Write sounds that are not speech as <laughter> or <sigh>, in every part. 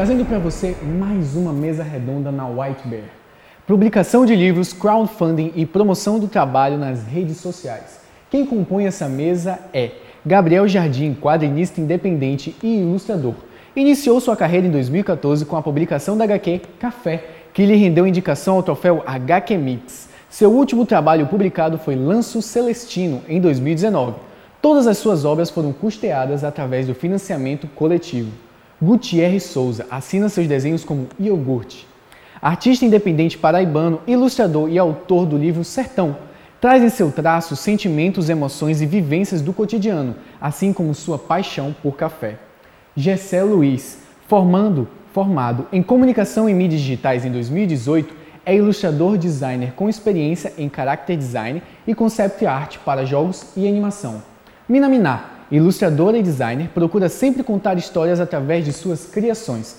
trazendo para você mais uma mesa redonda na White Bear. Publicação de livros, crowdfunding e promoção do trabalho nas redes sociais. Quem compõe essa mesa é Gabriel Jardim, quadrinista independente e ilustrador. Iniciou sua carreira em 2014 com a publicação da HQ Café, que lhe rendeu indicação ao troféu HQ Mix. Seu último trabalho publicado foi Lanço Celestino, em 2019. Todas as suas obras foram custeadas através do financiamento coletivo. Gutierre Souza assina seus desenhos como iogurte. Artista independente paraibano, ilustrador e autor do livro Sertão, traz em seu traço sentimentos, emoções e vivências do cotidiano, assim como sua paixão por café. Gessé Luiz, formando, formado em comunicação e mídias digitais em 2018, é ilustrador designer com experiência em character design e concept art para jogos e animação. Mina Miná, ilustradora e designer, procura sempre contar histórias através de suas criações.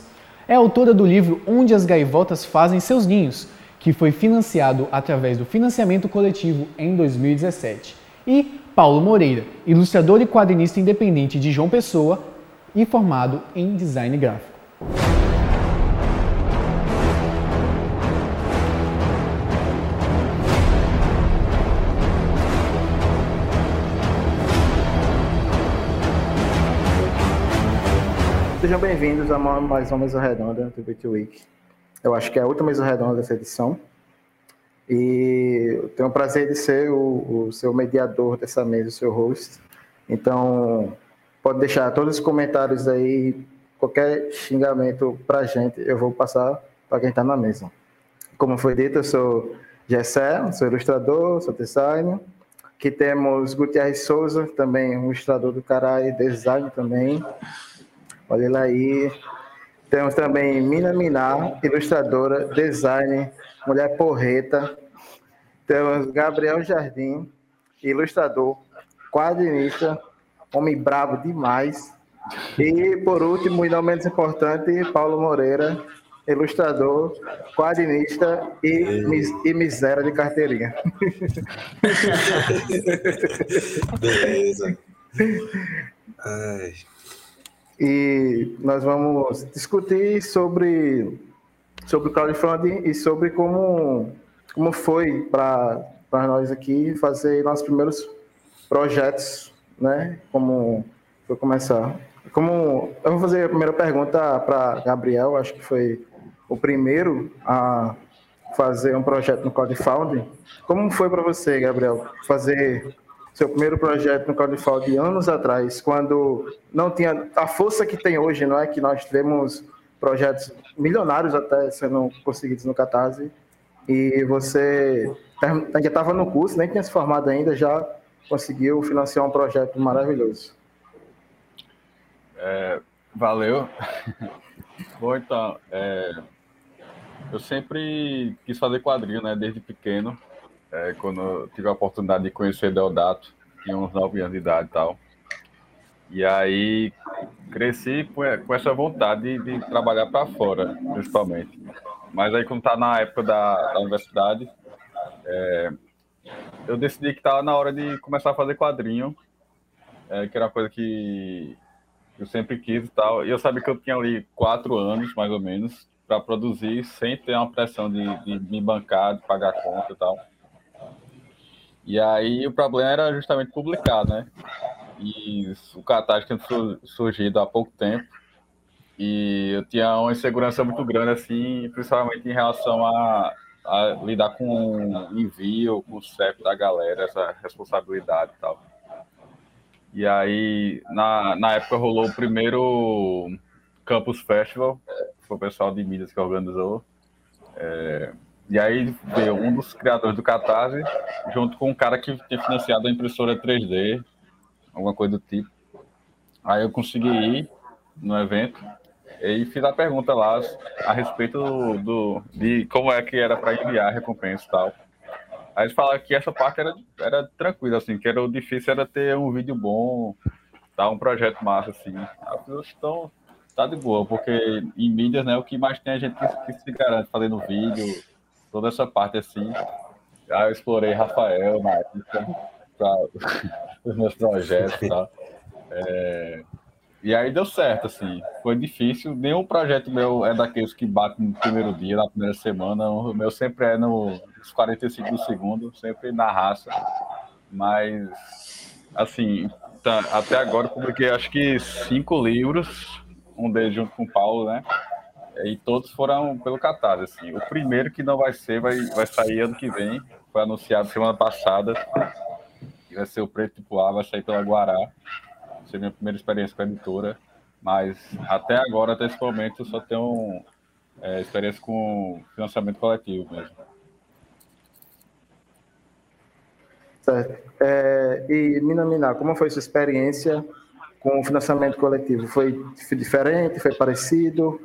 É autora do livro Onde as Gaivotas Fazem Seus Ninhos, que foi financiado através do financiamento coletivo em 2017. E Paulo Moreira, ilustrador e quadrinista independente de João Pessoa e formado em design gráfico. Sejam bem-vindos a mais uma mesa redonda do Bit Week. Eu acho que é a última mesa redonda dessa edição. E eu tenho o prazer de ser o, o seu mediador dessa mesa, o seu host. Então, pode deixar todos os comentários aí, qualquer xingamento pra gente, eu vou passar para quem está na mesa. Como foi dito, eu sou Gessé, sou ilustrador, sou designer. Aqui temos Gutierrez Souza, também um ilustrador do caralho, design também. Olha lá aí. Temos também Mina Minar, ilustradora, designer, mulher porreta. Temos Gabriel Jardim, ilustrador, quadrinista, homem bravo demais. E, por último, e não menos importante, Paulo Moreira, ilustrador, quadrinista e, e miséria de carteirinha. <laughs> Beleza. <laughs> Ai. E nós vamos discutir sobre, sobre o crowdfunding e sobre como, como foi para nós aqui fazer nossos primeiros projetos, né? Como foi começar. Como eu vou fazer a primeira pergunta para Gabriel, acho que foi o primeiro a fazer um projeto no crowdfunding. Como foi para você, Gabriel, fazer seu primeiro projeto no crowdfunding anos atrás, quando não tinha a força que tem hoje, não é? Que nós tivemos projetos milionários até sendo conseguidos no Catarse, e você já estava no curso, nem tinha se formado ainda, já conseguiu financiar um projeto maravilhoso. É, valeu. <laughs> Bom, então, é, eu sempre quis fazer quadrinho, né, desde pequeno é, quando eu tive a oportunidade de conhecer Deodato, tinha uns 9 anos de idade e tal. E aí cresci com essa vontade de, de trabalhar para fora, principalmente. Mas aí quando tá na época da, da universidade, é, eu decidi que estava na hora de começar a fazer quadrinho, é, que era uma coisa que eu sempre quis e tal. E eu sabia que eu tinha ali quatro anos, mais ou menos, para produzir, sem ter uma pressão de, de me bancar, de pagar conta e tal. E aí o problema era justamente publicar, né? E o Catarse tinha surgido há pouco tempo. E eu tinha uma insegurança muito grande, assim, principalmente em relação a, a lidar com o envio, com o CEP da galera, essa responsabilidade e tal. E aí, na, na época, rolou o primeiro Campus Festival, foi o pessoal de mídias que organizou. É, e aí veio um dos criadores do Catarse, junto com um cara que tinha financiado a impressora 3D, alguma coisa do tipo. Aí eu consegui ir no evento e fiz a pergunta lá a respeito do, do de como é que era para enviar a recompensa e tal. Aí eles falaram que essa parte era, era tranquila, assim, que era o difícil era ter um vídeo bom, tá, um projeto massa, assim. Então, tá de boa, porque em mídias, né, o que mais tem a gente que, que se garante fazendo vídeo, toda essa parte assim. Aí eu explorei Rafael na época para <laughs> os meus projetos e tal. É, e aí deu certo, assim. Foi difícil. Nenhum projeto meu é daqueles que bate no primeiro dia, na primeira semana. O meu sempre é nos 45 do segundo, sempre na raça. Mas, assim, tá, até agora eu publiquei acho que cinco livros, um deles junto com o Paulo, né? E todos foram pelo Catarse, assim. O primeiro que não vai ser, vai, vai sair ano que vem. Foi anunciado semana passada. E vai ser o Preto Tipo A, vai sair pela Guará ser minha primeira experiência com a editora, mas até agora, até esse momento, eu só tenho é, experiência com financiamento coletivo mesmo. Certo. É, e, Mina Mina, como foi sua experiência com o financiamento coletivo? Foi diferente? Foi parecido?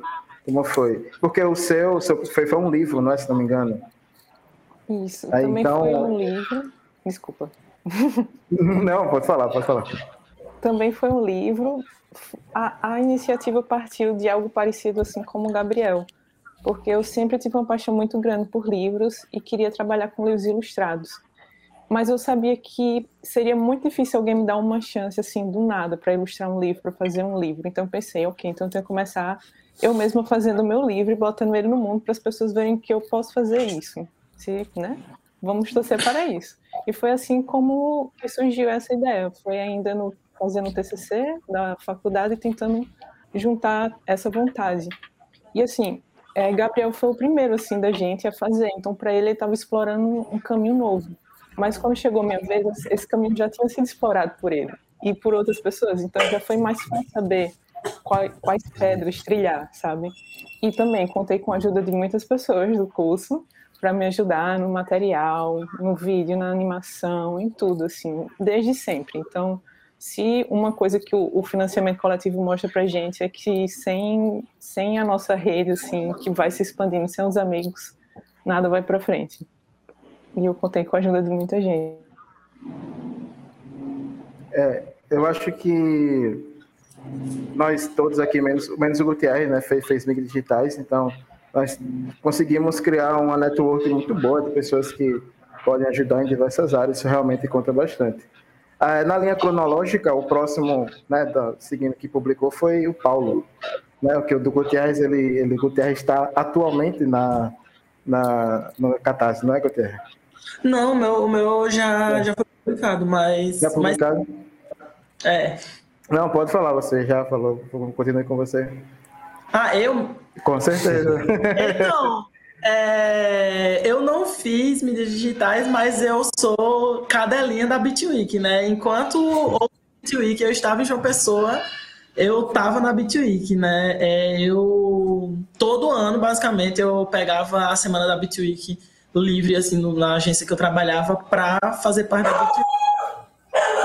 Como foi? Porque o seu, o seu foi, foi um livro, não é? Se não me engano. Isso, Aí, também então... foi um livro. Desculpa. <laughs> Não, pode falar, pode falar também foi um livro. A, a iniciativa partiu de algo parecido assim como o Gabriel, porque eu sempre tive uma paixão muito grande por livros e queria trabalhar com livros ilustrados. Mas eu sabia que seria muito difícil alguém me dar uma chance assim do nada para ilustrar um livro, para fazer um livro. Então pensei, ok, então eu tenho que começar eu mesma fazendo o meu livro e botando ele no mundo para as pessoas verem que eu posso fazer isso. Se, né? Vamos torcer para isso. E foi assim como surgiu essa ideia. Foi ainda no fazendo TCC da faculdade e tentando juntar essa vontade. E assim, é, Gabriel foi o primeiro assim da gente a fazer, então para ele ele estava explorando um caminho novo. Mas quando chegou minha vez, esse caminho já tinha sido explorado por ele e por outras pessoas, então já foi mais fácil saber quais, quais pedras trilhar, sabe? E também contei com a ajuda de muitas pessoas do curso para me ajudar no material, no vídeo, na animação, em tudo, assim, desde sempre. Então, se uma coisa que o, financiamento coletivo mostra para gente é que sem, sem a nossa rede, assim, que vai se expandindo, sem os amigos, nada vai para frente. E eu contei com a ajuda de muita gente. É, eu acho que nós todos aqui, menos, menos o Gutierrez, né, fez, fez mídias digitais, então nós conseguimos criar uma network muito boa de pessoas que podem ajudar em diversas áreas, isso realmente conta bastante. Ah, na linha cronológica, o próximo, né, da, seguindo que publicou, foi o Paulo. Né, o que o do Gutierrez, ele, ele Gutierrez está atualmente na, na, no Catarse, não é, Gutierrez? Não, meu, o meu já, é. já foi publicado, mas. Já publicado? Mas, é. Não, pode falar, você já falou, continue com você. Ah, eu? Com certeza. Então, é, eu não fiz mídias digitais, mas eu sou cadelinha da Bitweek, né? Enquanto o Bitweek eu estava em João Pessoa, eu estava na Bitweek, né? É, eu todo ano, basicamente, eu pegava a semana da Bitweek livre, assim, na agência que eu trabalhava, para fazer parte da Bitweek.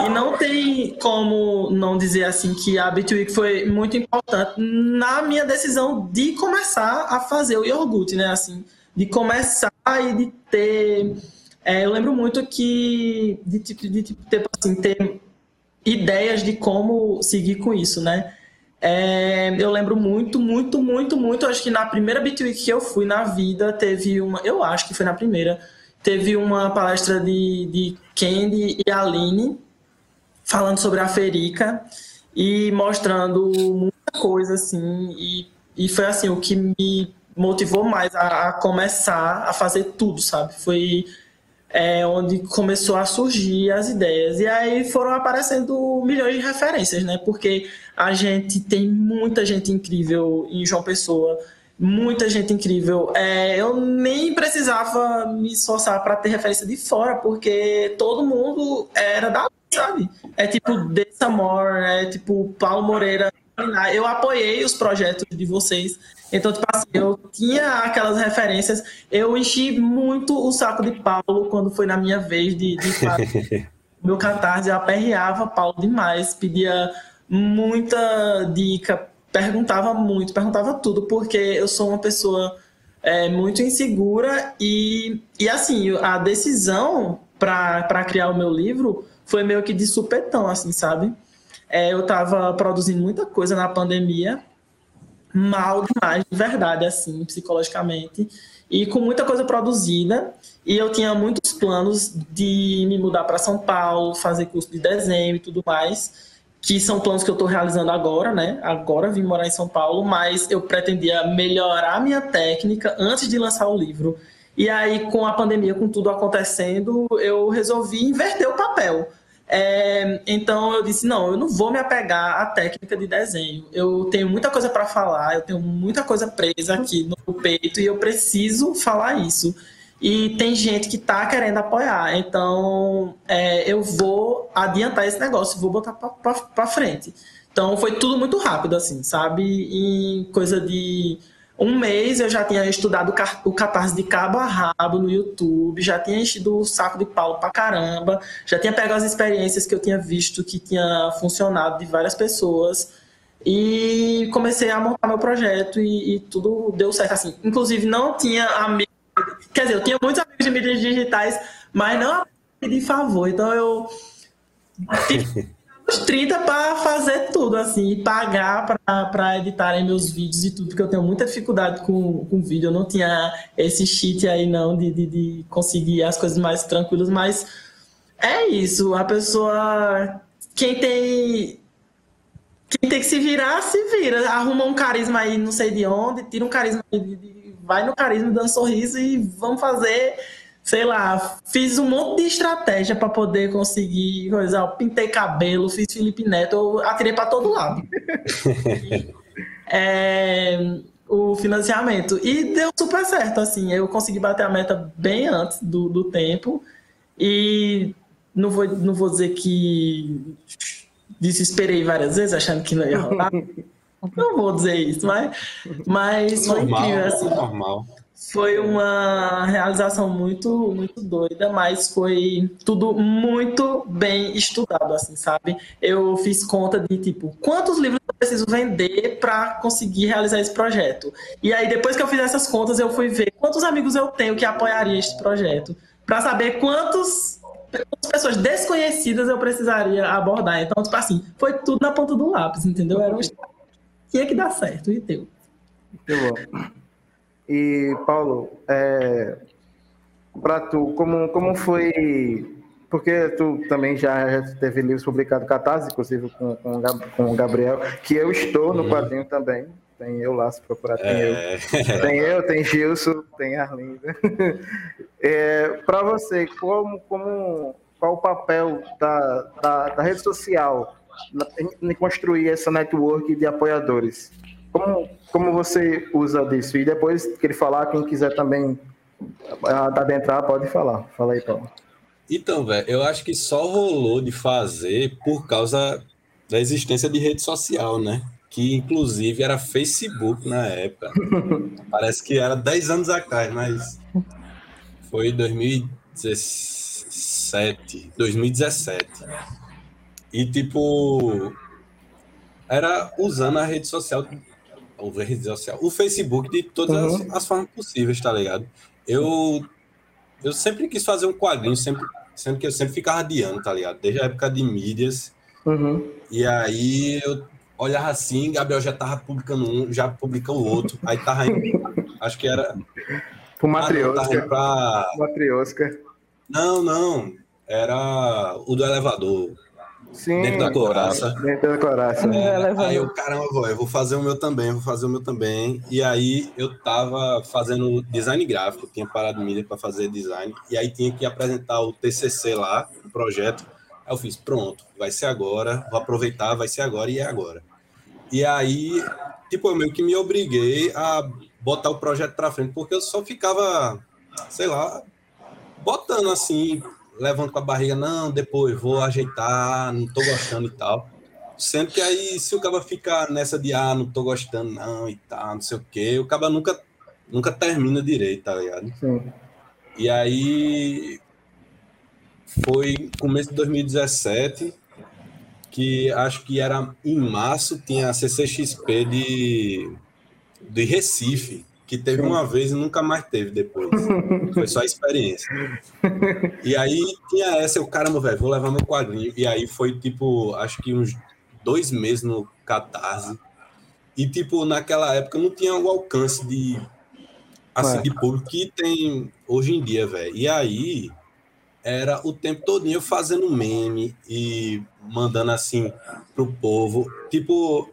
E não tem como não dizer assim que a Bitweek foi muito importante na minha decisão de começar a fazer o iogurte, né? Assim, de começar e de ter. É, eu lembro muito que de tipo de tipo ter, assim, ter ideias de como seguir com isso, né? É, eu lembro muito, muito, muito, muito. Acho que na primeira Bitweek que eu fui na vida teve uma. Eu acho que foi na primeira. Teve uma palestra de, de Candy e Aline falando sobre a Ferica e mostrando muita coisa, assim, e, e foi assim, o que me motivou mais a, a começar a fazer tudo, sabe? Foi é, onde começou a surgir as ideias. E aí foram aparecendo milhões de referências, né? Porque a gente tem muita gente incrível em João Pessoa, muita gente incrível. É, eu nem precisava me esforçar para ter referência de fora, porque todo mundo era da sabe? É tipo Dessamor, é tipo Paulo Moreira. Eu apoiei os projetos de vocês. Então, tipo assim, eu tinha aquelas referências. Eu enchi muito o saco de Paulo quando foi na minha vez de, de <laughs> meu catarse. Eu aperreava Paulo demais, pedia muita dica, perguntava muito, perguntava tudo, porque eu sou uma pessoa é, muito insegura e, e assim, a decisão para criar o meu livro foi meio que de supetão, assim, sabe? É, eu tava produzindo muita coisa na pandemia, mal demais, de verdade, assim, psicologicamente, e com muita coisa produzida, e eu tinha muitos planos de me mudar para São Paulo, fazer curso de desenho e tudo mais, que são planos que eu estou realizando agora, né? Agora vim morar em São Paulo, mas eu pretendia melhorar minha técnica antes de lançar o livro. E aí, com a pandemia, com tudo acontecendo, eu resolvi inverter o papel. É, então eu disse: não, eu não vou me apegar à técnica de desenho. Eu tenho muita coisa para falar, eu tenho muita coisa presa aqui no peito e eu preciso falar isso. E tem gente que está querendo apoiar, então é, eu vou adiantar esse negócio, vou botar para frente. Então foi tudo muito rápido, assim, sabe? Em coisa de um mês eu já tinha estudado o Catarse de cabo a rabo no YouTube, já tinha enchido o saco de Paulo pra caramba, já tinha pegado as experiências que eu tinha visto que tinha funcionado de várias pessoas e comecei a montar meu projeto e, e tudo deu certo assim. Inclusive não tinha amigos, quer dizer, eu tinha muitos amigos de mídias digitais, mas não de favor. Então eu <laughs> uns 30 para fazer tudo, assim, e pagar para editarem meus vídeos e tudo, porque eu tenho muita dificuldade com, com vídeo. Eu não tinha esse cheat aí, não, de, de, de conseguir as coisas mais tranquilas, mas é isso. A pessoa. Quem tem. Quem tem que se virar, se vira. Arruma um carisma aí, não sei de onde, tira um carisma aí, vai no carisma dando sorriso e vamos fazer sei lá, fiz um monte de estratégia para poder conseguir coisa. Pintei cabelo, fiz Felipe Neto, eu atirei para todo lado. <laughs> é, o financiamento. E deu super certo, assim. Eu consegui bater a meta bem antes do, do tempo. E não vou, não vou dizer que desesperei várias vezes achando que não ia rolar. <laughs> não vou dizer isso, mas, mas normal, foi incrível, assim. Normal foi uma realização muito, muito doida, mas foi tudo muito bem estudado, assim, sabe? Eu fiz conta de, tipo, quantos livros eu preciso vender para conseguir realizar esse projeto. E aí, depois que eu fiz essas contas, eu fui ver quantos amigos eu tenho que apoiariam este projeto, para saber quantos quantas pessoas desconhecidas eu precisaria abordar. Então, tipo assim, foi tudo na ponta do lápis, entendeu? Era um... Tinha que dar certo, e deu. Muito bom. E, Paulo, é, para tu, como, como foi. Porque tu também já teve livros publicados Catarse, inclusive com, com, com o Gabriel, que eu estou no uhum. quadrinho também. Tem eu lá, se procurar, tem é... eu. Tem eu, tem Gilson, tem Arlinda. <laughs> É, para você, como, como, qual o papel da, da, da rede social em, construir essa network de apoiadores? Como, como você usa disso? E depois que ele falar, quem quiser também adentrar, pode falar. Fala aí, Paulo. Então, velho, eu acho que só rolou de fazer por causa da existência de rede social, né? Que inclusive era Facebook na época. <laughs> Parece que era 10 anos atrás, mas foi 2017. 2017. E tipo, era usando a rede social o rede social, o Facebook de todas uhum. as, as, formas possíveis, tá ligado? Eu, eu sempre quis fazer um quadrinho, sempre, sendo que eu sempre ficava adiando, tá ligado? Desde a época de mídias. Uhum. E aí eu olhava assim, Gabriel já tava publicando um, já publicou o outro, aí tava indo, acho que era... Pro Matriosca. Ah, pra... Matriosca. Não, não, era o do elevador. Sim, dentro da coraça. Dentro da coraça. É, aí eu, caramba, eu vou fazer o meu também, vou fazer o meu também. E aí eu tava fazendo design gráfico, tinha parado mídia para fazer design, e aí tinha que apresentar o TCC lá, o projeto. Aí eu fiz, pronto, vai ser agora, vou aproveitar, vai ser agora e é agora. E aí, tipo, eu meio que me obriguei a botar o projeto para frente, porque eu só ficava, sei lá, botando assim, levanto com a barriga, não, depois vou ajeitar, não tô gostando e tal. Sendo que aí, se o cara ficar nessa de, ah, não tô gostando, não, e tal, não sei o quê, o cara nunca, nunca termina direito, tá ligado? Sim. E aí, foi começo de 2017, que acho que era em março, tinha a CCXP de, de Recife, que teve uma vez e nunca mais teve depois. Foi só experiência. E aí tinha essa, eu, caramba, velho, vou levar meu quadrinho. E aí foi tipo, acho que uns dois meses no Catarse. E tipo, naquela época não tinha o alcance de assim, de público que tem hoje em dia, velho. E aí era o tempo todo eu fazendo meme e mandando assim pro povo. Tipo,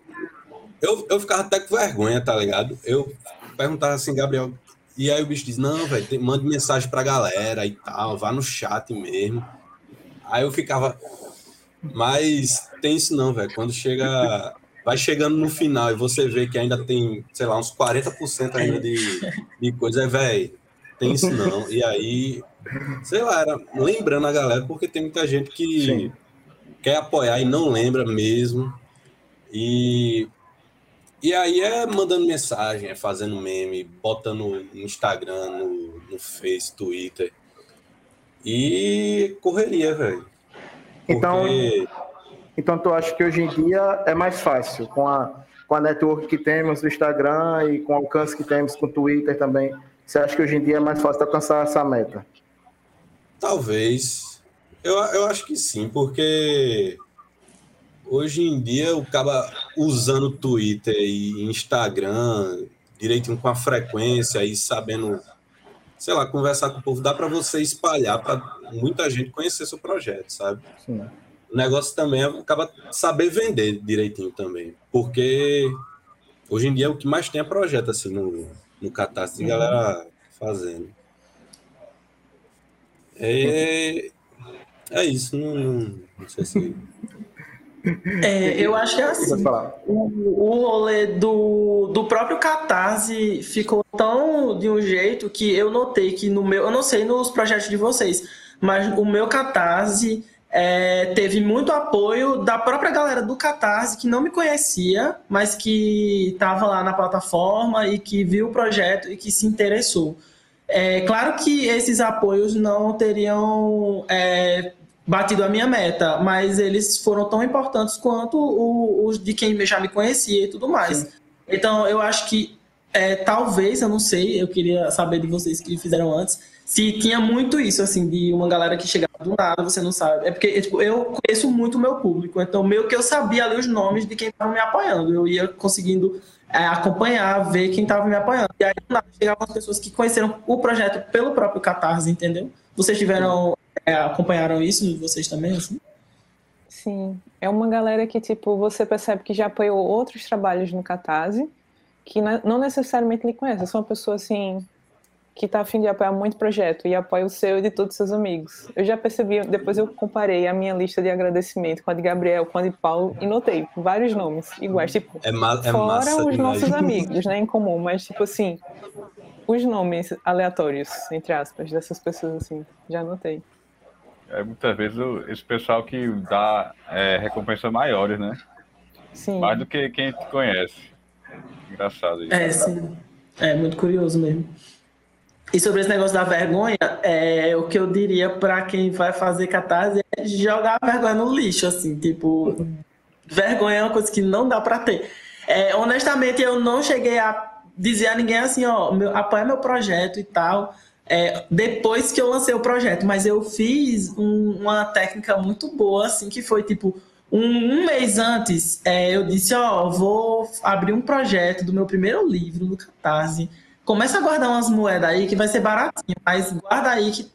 eu, eu ficava até com vergonha, tá ligado? Eu perguntava assim, Gabriel, e aí o bicho diz, não, velho, mande mensagem pra galera e tal, vá no chat mesmo. Aí eu ficava, mas tem isso não, velho. Quando chega, vai chegando no final e você vê que ainda tem, sei lá, uns 40% ainda de, de coisa, é, velho, tem isso não. E aí, sei lá, era lembrando a galera, porque tem muita gente que Sim. quer apoiar e não lembra mesmo. E e aí é mandando mensagem, é fazendo meme, botando no Instagram, no, no Face, Twitter. E correria, velho. Então, então tu acha que hoje em dia é mais fácil com a, com a network que temos no Instagram e com o alcance que temos com o Twitter também? Você acha que hoje em dia é mais fácil alcançar essa meta? Talvez. Eu, eu acho que sim, porque hoje em dia o cara usando Twitter e Instagram direitinho com a frequência e sabendo, sei lá, conversar com o povo, dá para você espalhar para muita gente conhecer seu projeto, sabe? Sim. O negócio também acaba saber vender direitinho também, porque hoje em dia o que mais tem é projeto assim no, no Catarse de galera fazendo. É, é isso, não, não, não sei se é, <laughs> eu acho que é assim. O, o rolê do, do próprio Catarse ficou tão de um jeito que eu notei que no meu. Eu não sei nos projetos de vocês, mas o meu Catarse é, teve muito apoio da própria galera do Catarse que não me conhecia, mas que estava lá na plataforma e que viu o projeto e que se interessou. É claro que esses apoios não teriam é, batido a minha meta, mas eles foram tão importantes quanto os de quem já me conhecia e tudo mais. Sim. Então, eu acho que é, talvez, eu não sei, eu queria saber de vocês que fizeram antes, se tinha muito isso, assim, de uma galera que chegava do nada, você não sabe. É porque tipo, eu conheço muito o meu público, então meio que eu sabia ali os nomes de quem estava me apoiando. Eu ia conseguindo é, acompanhar, ver quem estava me apoiando. E aí do nada chegavam as pessoas que conheceram o projeto pelo próprio Catarse, entendeu? Vocês tiveram é, acompanharam isso vocês também, assim? Sim, é uma galera que, tipo, você percebe que já apoiou outros trabalhos no Catarse, que não necessariamente lhe conhece, é uma pessoa, assim, que tá afim de apoiar muito projeto e apoia o seu e de todos os seus amigos. Eu já percebi, depois eu comparei a minha lista de agradecimento com a de Gabriel, com a de Paulo, e notei vários nomes iguais, tipo, é ma é fora os nossos <laughs> amigos, né, em comum, mas, tipo assim, os nomes aleatórios, entre aspas, dessas pessoas, assim, já notei é muitas vezes o, esse pessoal que dá é, recompensas maiores, né? Sim. Mais do que quem te conhece. Engraçado isso. É, sim. É muito curioso mesmo. E sobre esse negócio da vergonha, é, o que eu diria para quem vai fazer catarse é jogar a vergonha no lixo, assim, tipo, vergonha é uma coisa que não dá para ter. É, honestamente, eu não cheguei a dizer a ninguém assim, ó, meu, apoia meu projeto e tal, é, depois que eu lancei o projeto, mas eu fiz um, uma técnica muito boa, assim, que foi tipo um, um mês antes, é, eu disse, ó, vou abrir um projeto do meu primeiro livro no Catarse. Começa a guardar umas moedas aí que vai ser baratinho, mas guarda aí que,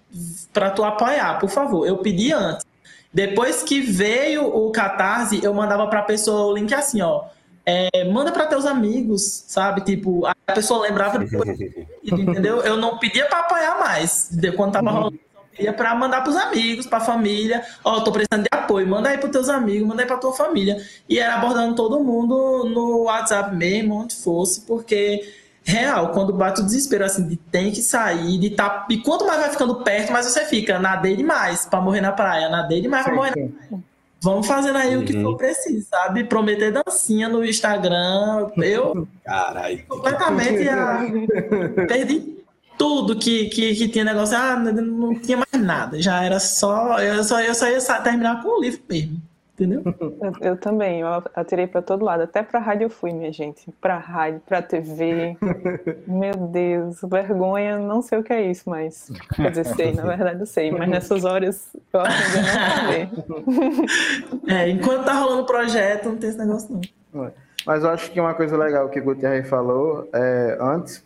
pra tu apoiar, por favor. Eu pedi antes. Depois que veio o Catarse, eu mandava pra pessoa o link assim, ó é, manda para teus amigos, sabe? Tipo, a pessoa lembrava depois, <laughs> entendeu? Eu não pedia para apoiar mais, quando tava uhum. rolando, pedia para mandar pros amigos, pra família, ó, oh, tô precisando de apoio, manda aí pros teus amigos, manda aí pra tua família. E era abordando todo mundo no WhatsApp mesmo, onde fosse, porque real, quando bate o desespero assim, de tem que sair, de tá. E quanto mais vai ficando perto, mais você fica, nadei demais para morrer na praia, nadei demais para morrer na praia. Vamos fazendo aí uhum. o que for uhum. preciso, sabe? Prometer dancinha no Instagram. Eu Caralho. completamente a... <laughs> perdi tudo que, que, que tinha negócio. Ah, não tinha mais nada. Já era só. Eu só, eu só ia terminar com o livro mesmo entendeu? Eu, eu, também, eu atirei para todo lado, até para rádio eu fui, minha gente, para rádio, para TV. <laughs> Meu Deus, vergonha, não sei o que é isso, mas quer dizer, sei, na verdade eu sei, mas nessas horas eu aprendi a não saber. <laughs> É, enquanto tá rolando o projeto, não tem esse negócio não. Mas eu acho que uma coisa legal que o Gutierrez falou é, antes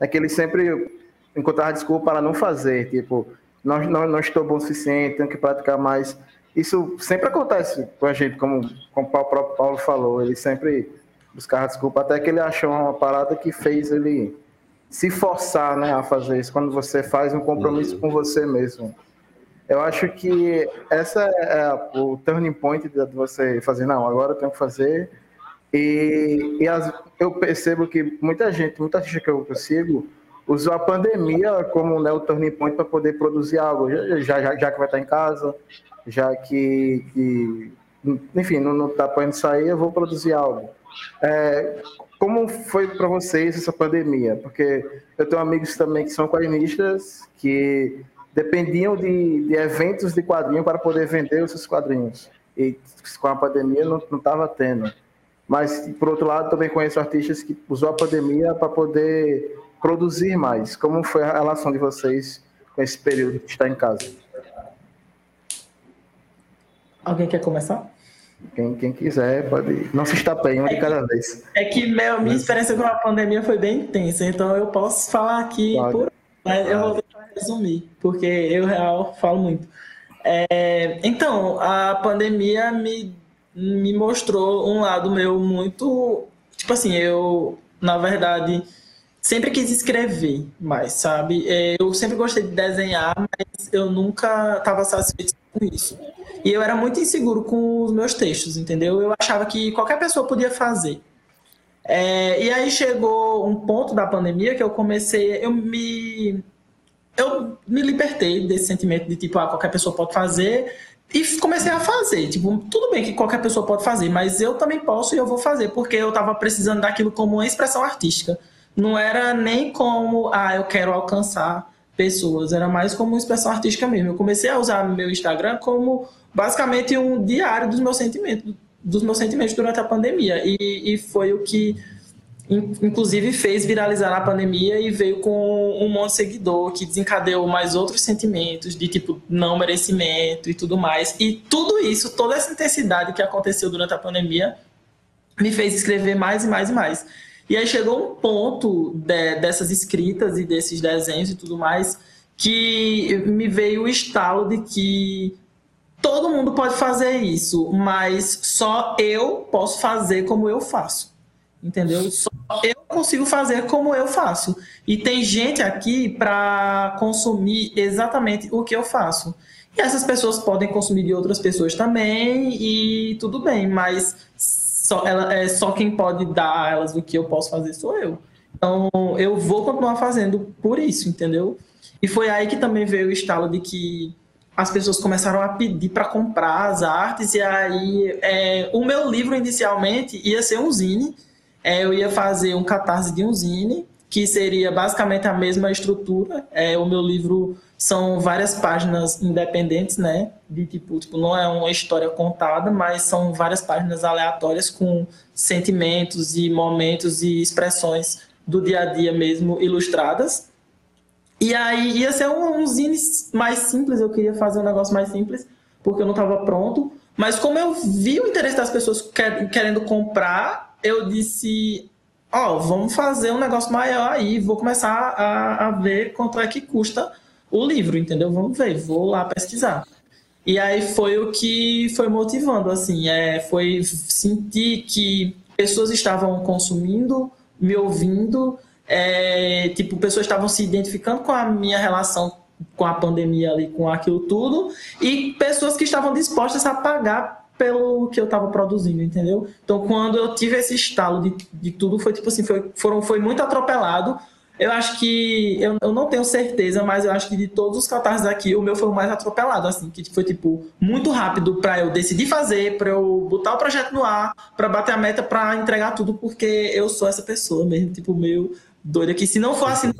é que ele sempre encontrava desculpa para não fazer, tipo, não, não, não estou bom o suficiente, tenho que praticar mais. Isso sempre acontece com a gente, como, como o próprio Paulo falou, ele sempre buscava desculpa, até que ele achou uma parada que fez ele se forçar né, a fazer isso, quando você faz um compromisso uhum. com você mesmo. Eu acho que essa é o turning point de você fazer, não, agora eu tenho que fazer. E, e as, eu percebo que muita gente, muita gente que eu consigo, usou a pandemia como né, o turning point para poder produzir algo, já, já, já que vai estar em casa, já que, que enfim, não está podendo sair, eu vou produzir algo. É, como foi para vocês essa pandemia? Porque eu tenho amigos também que são quadrinistas que dependiam de, de eventos de quadrinho para poder vender os seus quadrinhos. E com a pandemia não estava tendo. Mas, por outro lado, também conheço artistas que usou a pandemia para poder produzir mais. Como foi a relação de vocês com esse período que está em casa? Alguém quer começar? Quem, quem quiser, pode. Não se estapeie, uma é de cada vez. É que meu, minha experiência com a pandemia foi bem intensa, então eu posso falar aqui pode. por. Mas eu vou tentar resumir, porque eu real falo muito. É, então, a pandemia me, me mostrou um lado meu muito. Tipo assim, eu, na verdade, sempre quis escrever mais, sabe? É, eu sempre gostei de desenhar, mas eu nunca estava satisfeito com isso. E eu era muito inseguro com os meus textos, entendeu? Eu achava que qualquer pessoa podia fazer. É, e aí chegou um ponto da pandemia que eu comecei, eu me eu me libertei desse sentimento de tipo, ah, qualquer pessoa pode fazer e comecei a fazer. Tipo, tudo bem que qualquer pessoa pode fazer, mas eu também posso e eu vou fazer, porque eu estava precisando daquilo como uma expressão artística. Não era nem como, ah, eu quero alcançar pessoas, era mais como uma expressão artística mesmo. Eu comecei a usar meu Instagram como basicamente um diário dos meus sentimentos, dos meus sentimentos durante a pandemia. E, e foi o que, inclusive, fez viralizar na pandemia e veio com um monte de seguidor que desencadeou mais outros sentimentos de tipo não merecimento e tudo mais. E tudo isso, toda essa intensidade que aconteceu durante a pandemia, me fez escrever mais e mais e mais. E aí chegou um ponto de, dessas escritas e desses desenhos e tudo mais que me veio o estalo de que todo mundo pode fazer isso, mas só eu posso fazer como eu faço. Entendeu? Só eu consigo fazer como eu faço. E tem gente aqui para consumir exatamente o que eu faço. E essas pessoas podem consumir de outras pessoas também, e tudo bem, mas só, ela, é, só quem pode dar a elas o que eu posso fazer sou eu. Então, eu vou continuar fazendo por isso, entendeu? E foi aí que também veio o estalo de que as pessoas começaram a pedir para comprar as artes, e aí é, o meu livro inicialmente ia ser um zine, é, eu ia fazer um catarse de um zine, que seria basicamente a mesma estrutura. É, o meu livro são várias páginas independentes, né? De tipo, tipo, não é uma história contada, mas são várias páginas aleatórias com sentimentos e momentos e expressões do dia a dia mesmo ilustradas. E aí ia ser um, um zine mais simples, eu queria fazer um negócio mais simples, porque eu não estava pronto. Mas como eu vi o interesse das pessoas querendo comprar, eu disse, ó, oh, vamos fazer um negócio maior aí, vou começar a, a ver quanto é que custa o livro, entendeu? Vamos ver, vou lá pesquisar. E aí foi o que foi motivando, assim, é, foi sentir que pessoas estavam consumindo, me ouvindo, é, tipo, pessoas estavam se identificando com a minha relação com a pandemia ali, com aquilo tudo, e pessoas que estavam dispostas a pagar pelo que eu estava produzindo, entendeu? Então, quando eu tive esse estalo de, de tudo, foi tipo assim, foi, foram, foi muito atropelado, eu acho que. Eu, eu não tenho certeza, mas eu acho que de todos os catarses aqui, o meu foi o mais atropelado, assim, que foi, tipo, muito rápido para eu decidir fazer, para eu botar o projeto no ar, para bater a meta, para entregar tudo, porque eu sou essa pessoa mesmo, tipo, meio doida, que se não for assim,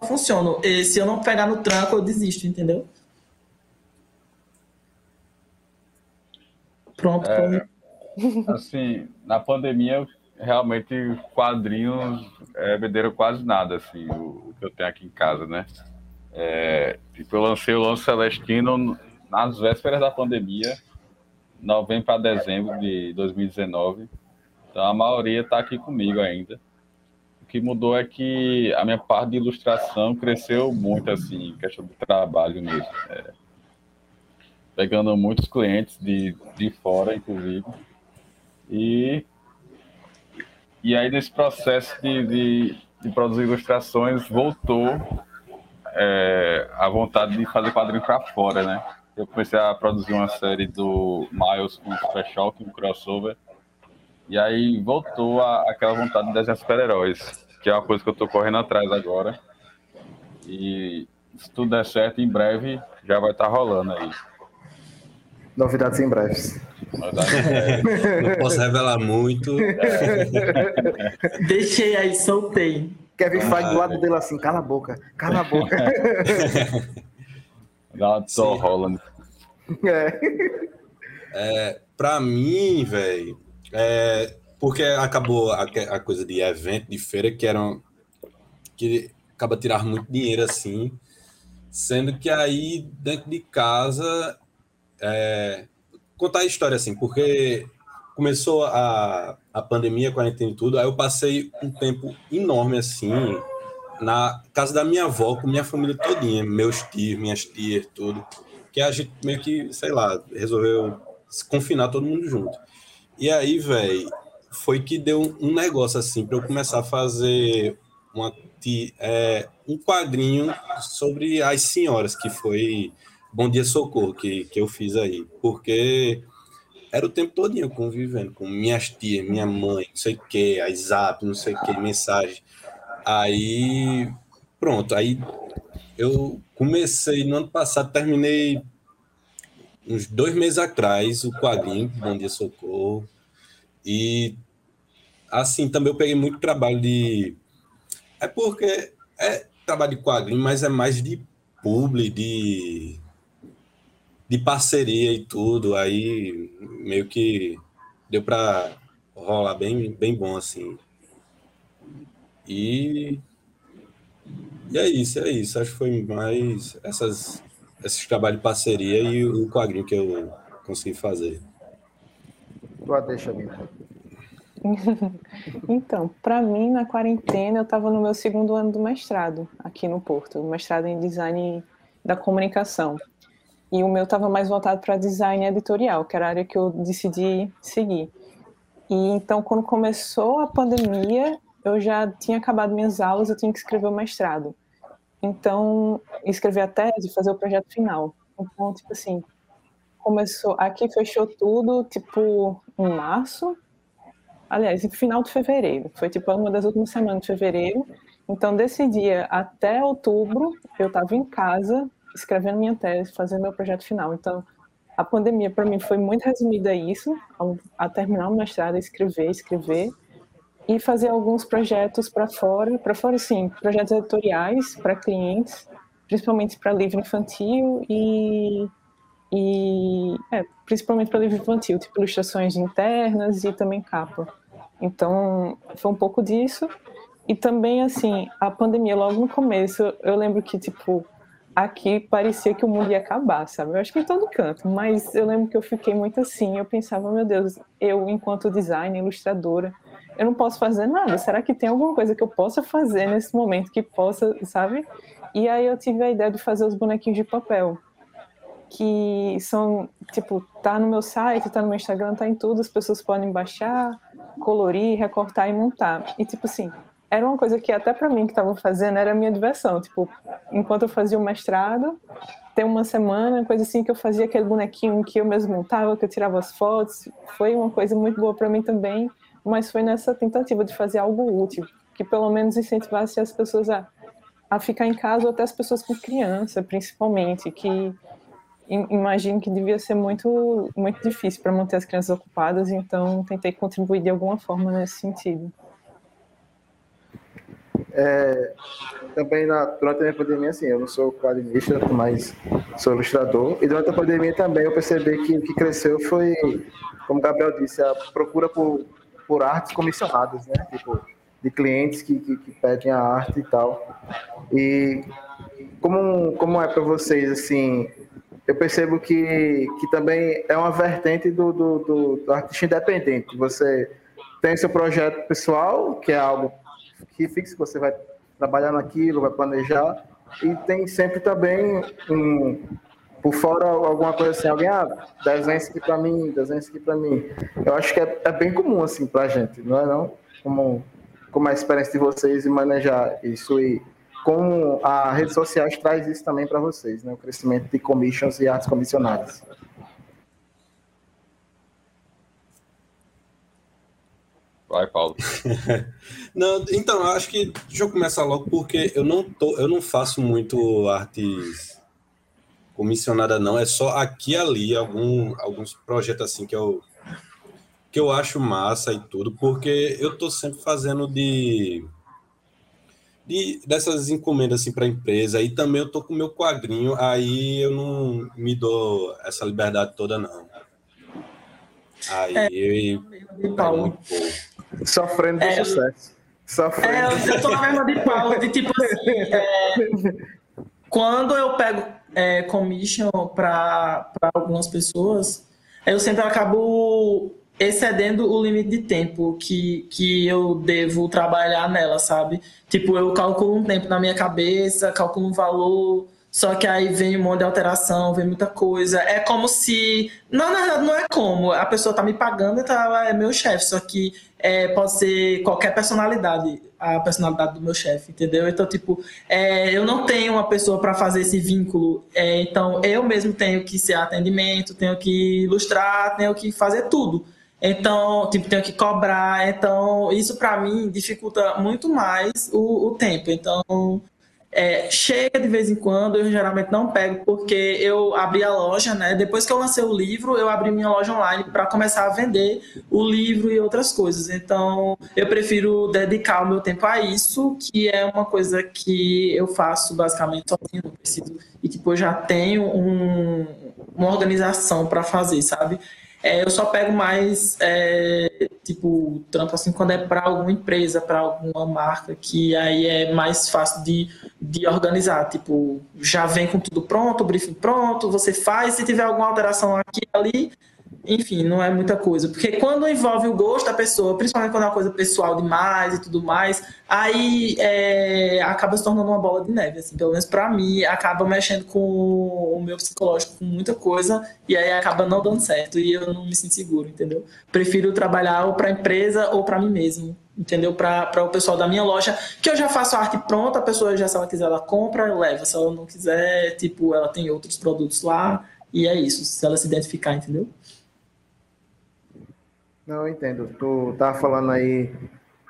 não funciona. E se eu não pegar no tranco, eu desisto, entendeu? Pronto. É, assim, na pandemia realmente quadrinhos é, quase nada, assim, o, o, que eu tenho aqui em casa, né? É, tipo, eu lancei o Lance Celestino nas vésperas da pandemia, novembro para dezembro de 2019. Então a maioria está aqui comigo ainda. que mudou é que a minha parte de ilustração cresceu muito, assim, questão de trabalho mesmo. É, pegando muitos clientes de, de fora, inclusive. E, e aí, nesse processo de, de, de produzir ilustrações, voltou é, a vontade de fazer quadrinho para fora, né? Eu comecei a produzir uma série do Miles com Super Shock, um crossover, e aí voltou a, aquela vontade de desenhar super-heróis, que é uma coisa que eu estou correndo atrás agora. E se tudo der certo, em breve já vai estar tá rolando aí. Novidades em breves. <laughs> Não posso revelar muito. Deixei aí, soltei. Kevin ah, Feige do lado dele assim, cala a boca, cala a boca. <laughs> Dá uma só rolando. É. é. Pra mim, velho, é, porque acabou a, a, coisa de evento, de feira, que eram. que acaba tirar muito dinheiro assim. Sendo que aí, dentro de casa. É, contar a história assim, porque começou a, a pandemia, quarentena e tudo, aí eu passei um tempo enorme assim na casa da minha avó, com minha família todinha, meus tios, minhas tias, tudo, que a gente meio que, sei lá, resolveu se confinar todo mundo junto. E aí, velho, foi que deu um negócio assim para eu começar a fazer uma, é, um quadrinho sobre as senhoras, que foi Bom Dia Socorro, que, que eu fiz aí. Porque era o tempo todo convivendo com minhas tias, minha mãe, não sei o que, zap, não sei o que, mensagem. Aí, pronto, aí eu comecei no ano passado, terminei uns dois meses atrás o quadrinho Bom Dia Socorro. E assim, também eu peguei muito trabalho de. É porque é trabalho de quadrinho, mas é mais de publi, de, de parceria e tudo. Aí meio que deu para rolar bem, bem bom assim. E, e é isso, é isso. Acho que foi mais essas esses trabalhos de parceria e o quadrinho que eu consegui fazer. Boa, deixa, mim. <laughs> então, para mim, na quarentena, eu estava no meu segundo ano do mestrado aqui no Porto, mestrado em design da comunicação. E o meu estava mais voltado para design editorial, que era a área que eu decidi seguir. E então, quando começou a pandemia, eu já tinha acabado minhas aulas, eu tinha que escrever o mestrado. Então, escrever a tese, fazer o projeto final. Então, tipo assim, começou, aqui fechou tudo, tipo, em março. Aliás, no final de fevereiro. Foi, tipo, uma das últimas semanas de fevereiro. Então, desse dia até outubro, eu estava em casa, escrevendo minha tese, fazendo meu projeto final. Então, a pandemia, para mim, foi muito resumida a isso, a terminar o mestrado, escrever, escrever e fazer alguns projetos para fora, para fora sim, projetos editoriais para clientes, principalmente para livro infantil e, e é, principalmente para livro infantil, tipo ilustrações internas e também capa. Então, foi um pouco disso. E também, assim, a pandemia, logo no começo, eu lembro que, tipo, aqui parecia que o mundo ia acabar, sabe? Eu acho que em todo canto, mas eu lembro que eu fiquei muito assim, eu pensava, meu Deus, eu, enquanto designer, ilustradora, eu não posso fazer nada. Será que tem alguma coisa que eu possa fazer nesse momento que possa, sabe? E aí eu tive a ideia de fazer os bonequinhos de papel, que são, tipo, tá no meu site, tá no meu Instagram, tá em tudo, as pessoas podem baixar, colorir, recortar e montar. E tipo assim, era uma coisa que até para mim que estava fazendo era minha diversão, tipo, enquanto eu fazia o mestrado, tem uma semana, coisa assim que eu fazia aquele bonequinho que eu mesmo montava, que eu tirava as fotos, foi uma coisa muito boa para mim também mas foi nessa tentativa de fazer algo útil, que pelo menos incentivasse as pessoas a, a ficar em casa, ou até as pessoas com criança, principalmente, que imagino que devia ser muito, muito difícil para manter as crianças ocupadas, então tentei contribuir de alguma forma nesse sentido. É, também na, durante a pandemia, assim, eu não sou quadrinista, mas sou ilustrador, e durante a pandemia também eu percebi que o que cresceu foi, como o Gabriel disse, a procura por por artes comissionadas, né? Tipo, de clientes que, que, que pedem a arte e tal. E como, como é para vocês, assim, eu percebo que, que também é uma vertente do, do, do, do artista independente. Você tem seu projeto pessoal, que é algo que fixo que você vai trabalhar naquilo, vai planejar. E tem sempre também um, por fora alguma coisa assim, alguém, ah, desenha isso aqui para mim, desenha isso aqui para mim. Eu acho que é, é bem comum assim para a gente, não é não? Como, como a experiência de vocês em manejar isso e como a redes sociais traz isso também para vocês, né? O crescimento de commissions e artes comissionadas. Vai, Paulo. <laughs> não, então, eu acho que deixa eu começar logo porque eu não tô, eu não faço muito artes comissionada não, é só aqui e ali algum, alguns projetos assim que eu que eu acho massa e tudo, porque eu tô sempre fazendo de, de dessas encomendas assim para empresa. E também eu tô com meu quadrinho, aí eu não me dou essa liberdade toda não. Aí é, eu, eu, eu Sofrendo é, sucesso. Sofrendo. É, eu tô na mesma de Paulo, de tipo assim, é, quando eu pego é, commission para algumas pessoas, eu sempre acabo excedendo o limite de tempo que, que eu devo trabalhar nela, sabe? Tipo, eu calculo um tempo na minha cabeça, calculo um valor, só que aí vem um monte de alteração, vem muita coisa. É como se. Não, na verdade, não é como. A pessoa tá me pagando, então ela é meu chefe. Só que é, pode ser qualquer personalidade, a personalidade do meu chefe, entendeu? Então, tipo, é, eu não tenho uma pessoa para fazer esse vínculo. É, então, eu mesmo tenho que ser atendimento, tenho que ilustrar, tenho que fazer tudo. Então, tipo, tenho que cobrar. Então, isso para mim dificulta muito mais o, o tempo. Então, é, chega de vez em quando, eu geralmente não pego, porque eu abri a loja, né? Depois que eu lancei o livro, eu abri minha loja online para começar a vender o livro e outras coisas. Então, eu prefiro dedicar o meu tempo a isso, que é uma coisa que eu faço basicamente sozinho, não preciso, e que tipo, eu já tenho um, uma organização para fazer, sabe? É, eu só pego mais, é, tipo, trampo assim, quando é para alguma empresa, para alguma marca, que aí é mais fácil de, de organizar. Tipo, já vem com tudo pronto, o briefing pronto, você faz, se tiver alguma alteração aqui ali, enfim, não é muita coisa. Porque quando envolve o gosto da pessoa, principalmente quando é uma coisa pessoal demais e tudo mais, aí é, acaba se tornando uma bola de neve. Assim, pelo menos para mim, acaba mexendo com o meu psicológico com muita coisa e aí acaba não dando certo e eu não me sinto seguro, entendeu? Prefiro trabalhar ou para empresa ou para mim mesmo. Entendeu? Para o pessoal da minha loja, que eu já faço arte pronta, a pessoa já, se ela quiser, ela compra, leva. Se ela não quiser, tipo, ela tem outros produtos lá, e é isso, se ela se identificar, entendeu? Não, eu entendo. Tu tá falando aí,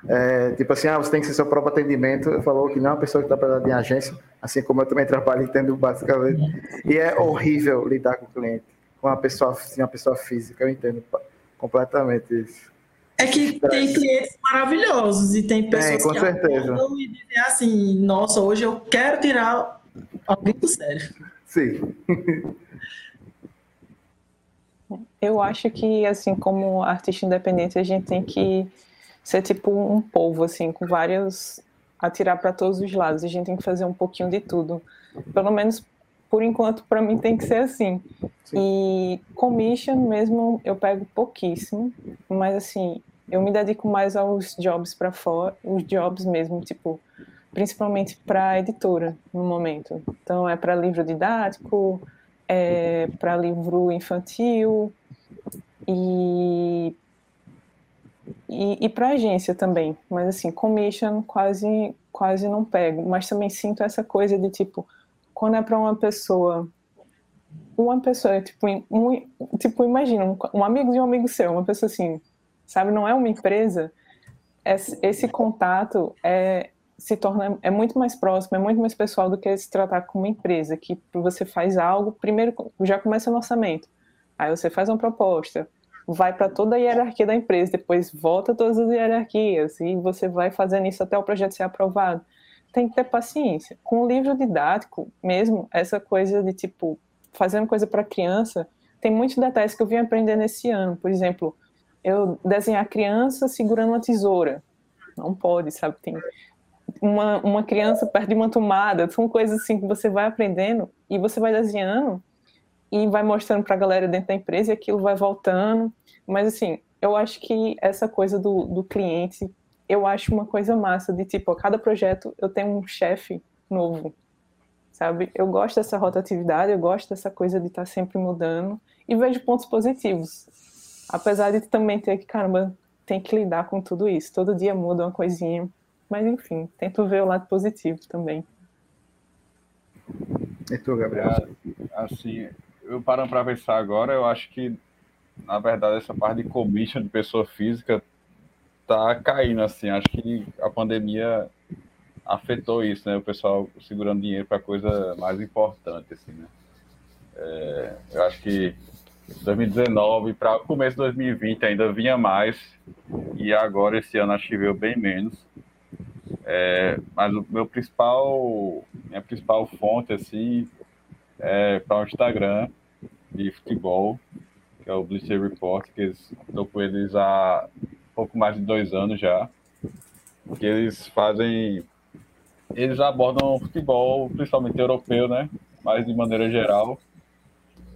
é, tipo assim, ah, você tem que ser seu próprio atendimento. Falou que não é uma pessoa que trabalha em agência, assim como eu também trabalho, entendo basicamente. E é horrível lidar com o cliente, com uma pessoa, assim, uma pessoa física, eu entendo completamente isso. É que tem clientes maravilhosos e tem pessoas é, com que certeza. e dizem assim, nossa, hoje eu quero tirar alguém do sério. Sim. <laughs> Eu acho que, assim, como artista independente, a gente tem que ser tipo um povo, assim, com vários. atirar para todos os lados. A gente tem que fazer um pouquinho de tudo. Pelo menos por enquanto, para mim tem que ser assim. Sim. E commission mesmo eu pego pouquíssimo, mas assim, eu me dedico mais aos jobs para fora, os jobs mesmo, tipo, principalmente para editora no momento. Então é para livro didático, é para livro infantil, e, e, e para agência também, mas assim, commission quase, quase não pego, mas também sinto essa coisa de tipo, quando é para uma pessoa, uma pessoa, tipo, um, tipo imagina, um, um amigo de um amigo seu, uma pessoa assim, sabe, não é uma empresa, esse, esse contato é, se torna é muito mais próximo, é muito mais pessoal do que se tratar com uma empresa, que você faz algo, primeiro já começa no orçamento, Aí você faz uma proposta, vai para toda a hierarquia da empresa, depois volta todas as hierarquias e você vai fazendo isso até o projeto ser aprovado. Tem que ter paciência. Com o livro didático, mesmo, essa coisa de tipo, fazendo coisa para criança, tem muitos detalhes que eu vim aprender nesse ano. Por exemplo, eu desenhar criança segurando uma tesoura. Não pode, sabe? Tem uma, uma criança perto de uma tomada. São coisas assim que você vai aprendendo e você vai desenhando e vai mostrando para a galera dentro da empresa e aquilo vai voltando. Mas, assim, eu acho que essa coisa do, do cliente eu acho uma coisa massa de tipo, a cada projeto eu tenho um chefe novo, sabe? Eu gosto dessa rotatividade, eu gosto dessa coisa de estar tá sempre mudando e vejo pontos positivos. Apesar de também ter que, caramba, tem que lidar com tudo isso. Todo dia muda uma coisinha. Mas enfim, tento ver o lado positivo também. E tu, Gabriel? É, assim, eu parando para pensar agora, eu acho que, na verdade, essa parte de commission de pessoa física tá caindo, assim. Acho que a pandemia afetou isso, né? O pessoal segurando dinheiro para coisa mais importante, assim, né? É, eu acho que 2019 para o começo de 2020 ainda vinha mais e agora esse ano acho que veio bem menos. É, mas o meu principal, minha principal fonte assim é para o Instagram de futebol, que é o Bleacher Report, que estou com eles há pouco mais de dois anos já, que eles fazem, eles abordam futebol, principalmente europeu, né? Mas de maneira geral.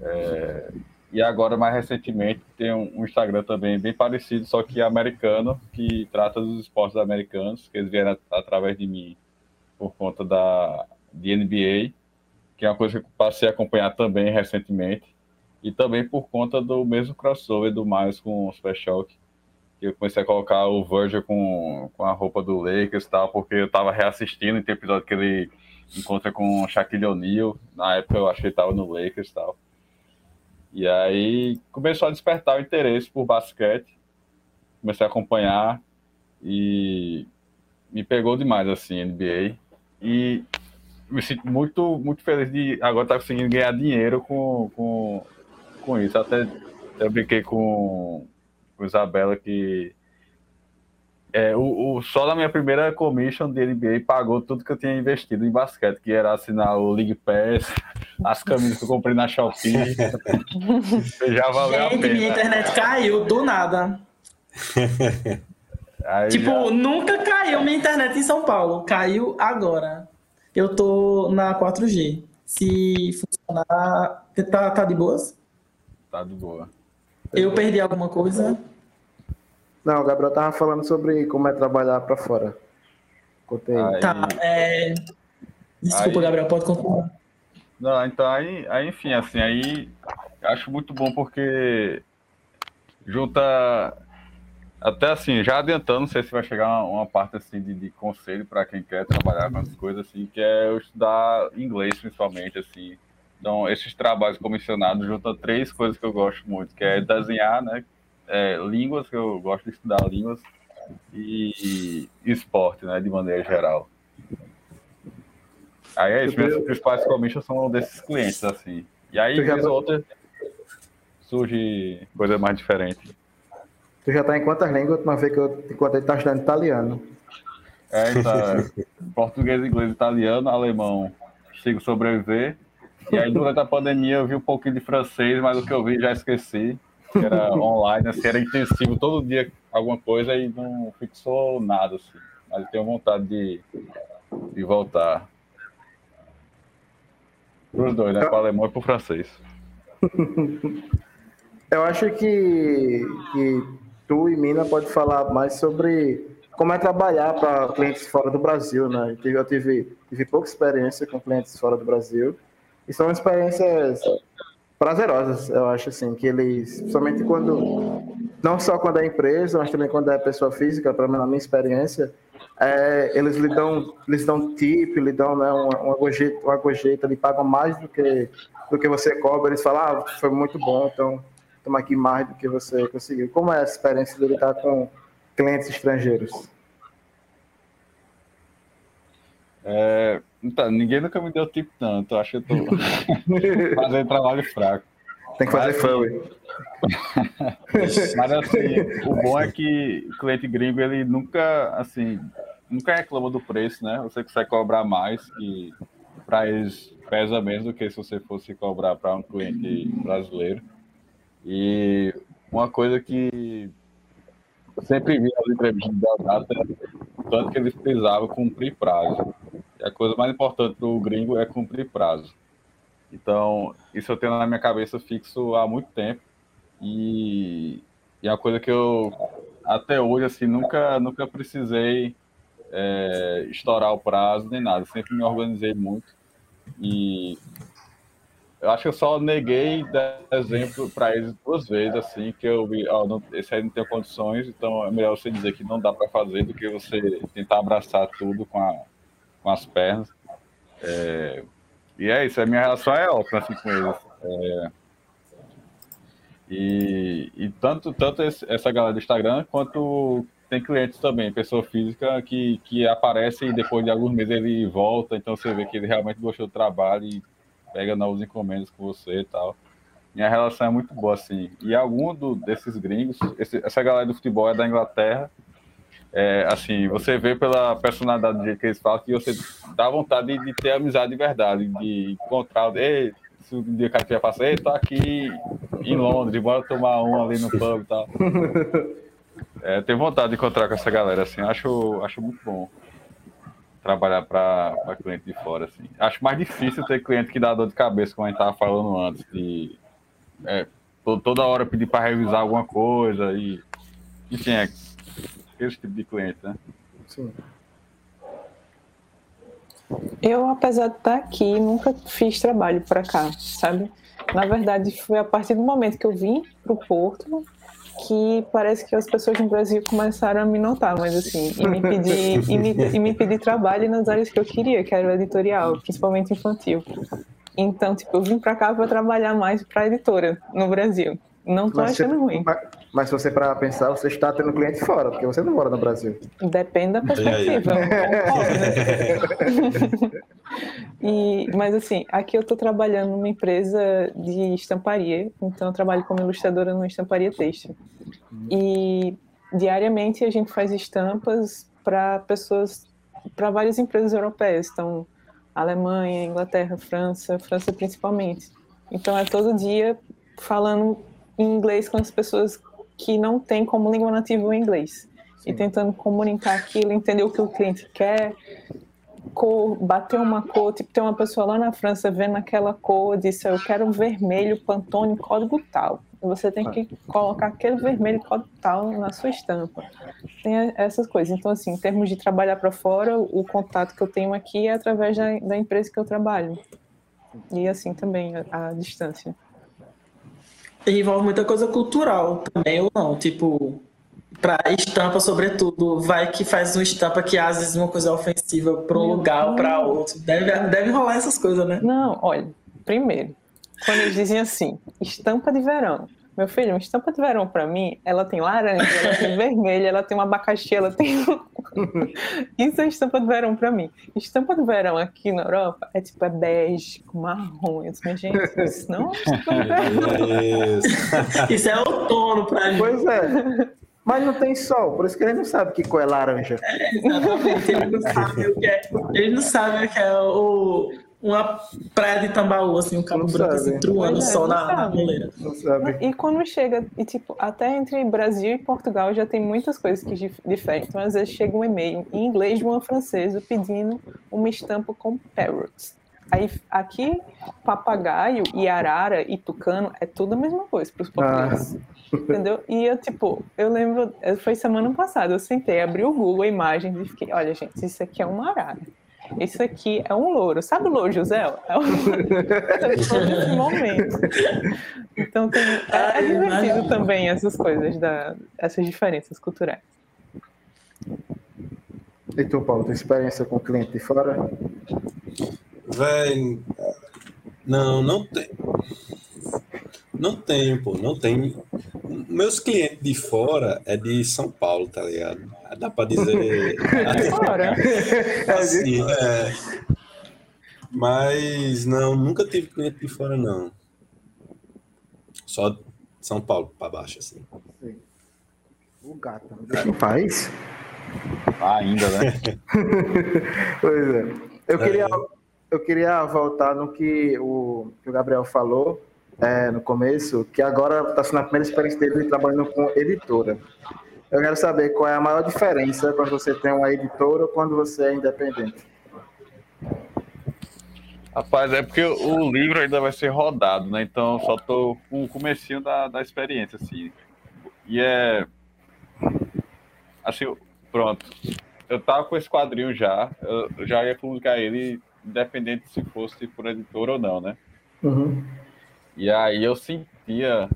É, e agora, mais recentemente, tem um, Instagram também bem parecido, só que americano, que trata dos esportes americanos, que eles vieram através de mim por conta da de NBA, que é uma coisa que eu passei a acompanhar também recentemente, e também por conta do mesmo crossover do Miles com o Super Shock, que eu comecei a colocar o Virgil com, com a roupa do Lakers e tal, porque eu estava reassistindo, tem episódio que ele encontra com o Shaquille O'Neal, na época eu acho que ele estava no Lakers e tal. E aí começou a despertar o interesse por basquete. Comecei a acompanhar e me pegou demais assim, NBA. E me sinto muito, muito feliz de agora estar tá conseguindo ganhar dinheiro com, com, com isso. Até eu brinquei com, com Isabela que é, o, o, só na minha primeira commission de NBA pagou tudo que eu tinha investido em basquete, que era assinar o League Pass, as camisas que eu comprei na Shopee. <laughs> já valeu Gente, a pena. minha internet caiu do nada. Aí tipo, já... nunca caiu minha internet em São Paulo. Caiu agora. Eu tô na 4G. Se funcionar. Tá, tá de boas? Tá de boa. Eu perdi alguma coisa? Não, o Gabriel tava falando sobre como é trabalhar para fora. Contei. Aí... Tá, é... Desculpa, aí... Gabriel, pode continuar. Não, então aí, aí, enfim, assim, aí acho muito bom porque junta até assim, já adiantando, não sei se vai chegar uma, uma parte assim de, de conselho para quem quer trabalhar com essas coisas assim, que é estudar inglês principalmente assim. Então, esses trabalhos comissionados juntam três coisas que eu gosto muito, que é desenhar, né, é, línguas, que eu gosto de estudar línguas, e, e esporte, né, de maneira geral. Aí é isso, meus principais commissions são desses clientes, assim. E aí, vez ou outra, surge coisa mais diferente. Tu já tá em quantas línguas? Uma vez que eu enquanto ele tá estudando italiano. É, então, <laughs> português, inglês, italiano, alemão, chego sobreviver. E aí, durante a pandemia, eu vi um pouquinho de francês, mas o que eu vi já esqueci que era online, assim, era intensivo todo dia alguma coisa e não fixou nada, assim. Mas tenho vontade de, de voltar. Os dois, né? Para o alemão e para o francês. <laughs> Eu acho que, que tu e Mina pode falar mais sobre como é trabalhar para clientes fora do Brasil, né? Eu tive, tive pouca experiência com clientes fora do Brasil e são experiências prazerosas, eu acho assim, que eles, somente quando, não só quando é empresa, mas também quando é pessoa física, para na minha experiência, é, eles lhe dão, eles dão tip, lhe dão né, uma, uma, gorjeta, uma gorjeta, lhe pagam mais do que, do que você cobra, eles falam, ah, foi muito bom, então toma aqui mais do que você conseguiu. Como é a experiência de lidar com clientes estrangeiros? É, então, ninguém nunca me deu tipo tanto. Acho que eu tô <laughs> fazendo trabalho fraco. Tem que fazer fã, <laughs> Mas assim, o bom é que o cliente gringo, ele nunca, assim, nunca reclama do preço, né? Você consegue cobrar mais e para eles pesa menos do que se você fosse cobrar para um cliente brasileiro. E uma coisa que eu sempre vi nas entrevistas da data, tanto que eles precisavam cumprir prazo a coisa mais importante para o gringo é cumprir prazo. Então, isso eu tenho na minha cabeça fixo há muito tempo. E e é coisa que eu até hoje assim nunca nunca precisei é, estourar o prazo nem nada. Sempre me organizei muito e eu acho que eu só neguei exemplo para eles duas vezes, assim, que eu vi, não, esse aí não tem condições, então é melhor você dizer que não dá para fazer do que você tentar abraçar tudo com, a, com as pernas. É, e é isso, a minha relação é ótima assim, com eles. É, e, e tanto, tanto essa galera do Instagram quanto tem clientes também, pessoa física, que, que aparece e depois de alguns meses ele volta, então você vê que ele realmente gostou do trabalho e pega novos encomendas com você e tal. Minha relação é muito boa, assim. E algum do, desses gringos, esse, essa galera do futebol é da Inglaterra, é, assim, você vê pela personalidade do jeito que eles falam que você dá vontade de, de ter amizade de verdade, de encontrar, ei, se o dia que a passar, ei, tô aqui em Londres, bora tomar um ali no pub e tal. <laughs> É, tenho vontade de encontrar com essa galera, assim, acho, acho muito bom trabalhar para cliente de fora, assim. Acho mais difícil ter cliente que dá dor de cabeça, como a gente estava falando antes, de é, toda hora pedir para revisar alguma coisa e, enfim, é esse tipo de cliente, né? Sim. Eu, apesar de estar aqui, nunca fiz trabalho para cá, sabe? Na verdade, foi a partir do momento que eu vim para o Porto que parece que as pessoas no Brasil começaram a me notar, mas assim, e me pedir, e me, e me pedir trabalho nas áreas que eu queria, que era o editorial, principalmente infantil. Então, tipo, eu vim para cá para trabalhar mais para editora no Brasil. Não tô mas achando você, ruim. Mas, mas se você para pensar, você está tendo cliente fora, porque você não mora no Brasil. Depende da perspectiva. <laughs> <laughs> E, mas assim, aqui eu estou trabalhando numa empresa de estamparia, então eu trabalho como ilustradora numa estamparia têxtil. E diariamente a gente faz estampas para pessoas, para várias empresas europeias, então Alemanha, Inglaterra, França, França principalmente. Então é todo dia falando em inglês com as pessoas que não têm como língua nativa o inglês. Sim. E tentando comunicar aquilo, entender o que o cliente quer, cor, bater uma cor, tipo, tem uma pessoa lá na França vendo aquela cor, disse, eu quero vermelho, Pantone, código tal. Você tem que colocar aquele vermelho código tal na sua estampa. Tem essas coisas. Então, assim, em termos de trabalhar para fora, o contato que eu tenho aqui é através da, da empresa que eu trabalho. E assim também, a, a distância envolve muita coisa cultural também, ou não? Tipo, para estampa, sobretudo, vai que faz uma estampa que às vezes uma coisa é ofensiva para um lugar ou para outro. Deve, deve rolar essas coisas, né? Não, olha, primeiro, quando eles dizem assim, estampa de verão. Meu filho, uma estampa de verão para mim, ela tem laranja, ela tem <laughs> vermelho, ela tem um abacaxi, ela tem. Isso é estampa de verão para mim. Estampa de verão aqui na Europa é tipo é bege, marrom. Eu disse, gente, isso não é estampa de verão. <laughs> Isso, <laughs> isso é outono para mim. Pois é. Mas não tem sol, por isso que ele não sabe que cor é laranja. É, exatamente, ele não sabe o que é, ele não sabe o que é o, uma praia de Tambaú, assim, um cabo branco assim, truando o sol na, na moleira. E quando chega, e tipo, até entre Brasil e Portugal já tem muitas coisas que diferem. Então, às vezes chega um e-mail em inglês de uma francesa pedindo uma estampa com parrots. Aí aqui, papagaio e arara e tucano é tudo a mesma coisa para os portugueses. Ah. Entendeu? E eu, tipo, eu lembro, foi semana passada, eu sentei, abri o Google Imagens e fiquei, olha, gente, isso aqui é uma arara. Isso aqui é um louro. Sabe o louro, José? É um... <laughs> nesse momento. Então tem... é, é divertido também essas coisas, da... essas diferenças culturais. E tu, Paulo, tem experiência com cliente de fora? Véi, não, não tem. Não tenho, pô, não tenho. Meus clientes de fora é de São Paulo, tá ligado? Dá pra dizer. de <laughs> fora? assim, é. Mas não, nunca tive cliente de fora, não. Só São Paulo pra baixo, assim. O gato, não faz? Ah, ainda, né? <laughs> pois é. Eu queria, eu queria voltar no que o, que o Gabriel falou é, no começo, que agora está sendo a primeira experiência dele trabalhando com editora. Eu quero saber qual é a maior diferença quando você tem uma editora ou quando você é independente. Rapaz, é porque o livro ainda vai ser rodado, né? Então só tô com o comecinho da, da experiência, assim. E é. Assim, pronto. Eu tava com esse quadrinho já, eu já ia publicar ele, independente se fosse por editor ou não, né? Uhum. E aí eu sentia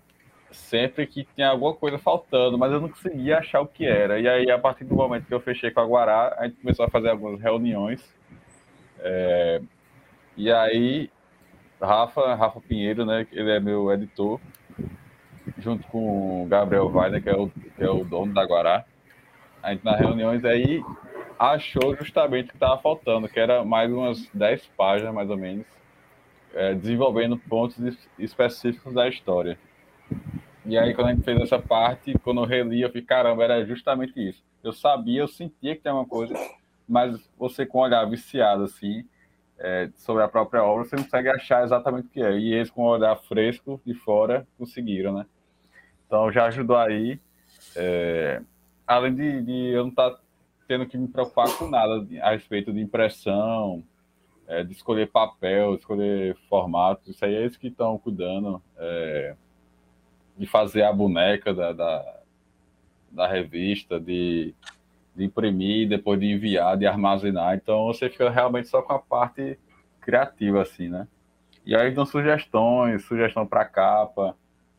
sempre que tinha alguma coisa faltando, mas eu não conseguia achar o que era. E aí, a partir do momento que eu fechei com a Guará, a gente começou a fazer algumas reuniões. É... E aí, Rafa, Rafa Pinheiro, né, ele é meu editor, junto com o Gabriel Weiner, que é o, que é o dono da Guará. A gente, nas reuniões aí, achou justamente o que estava faltando, que era mais umas 10 páginas, mais ou menos, é, desenvolvendo pontos específicos da história. E aí, quando a gente fez essa parte, quando eu reli, eu fiquei, caramba, era justamente isso. Eu sabia, eu sentia que tinha uma coisa, mas você com um olhar viciado, assim, é, sobre a própria obra, você não consegue achar exatamente o que é. E eles, com um olhar fresco de fora, conseguiram, né? Então, já ajudou aí. É, além de, de, eu não estar tá tendo que me preocupar com nada a respeito de impressão, é, de escolher papel, escolher formato, isso aí é eles que estão cuidando. É, de fazer a boneca da, da, da revista, de, de, imprimir, depois de enviar, de armazenar. Então você fica realmente só com a parte criativa, assim, né? E aí dão sugestões, sugestão para capa,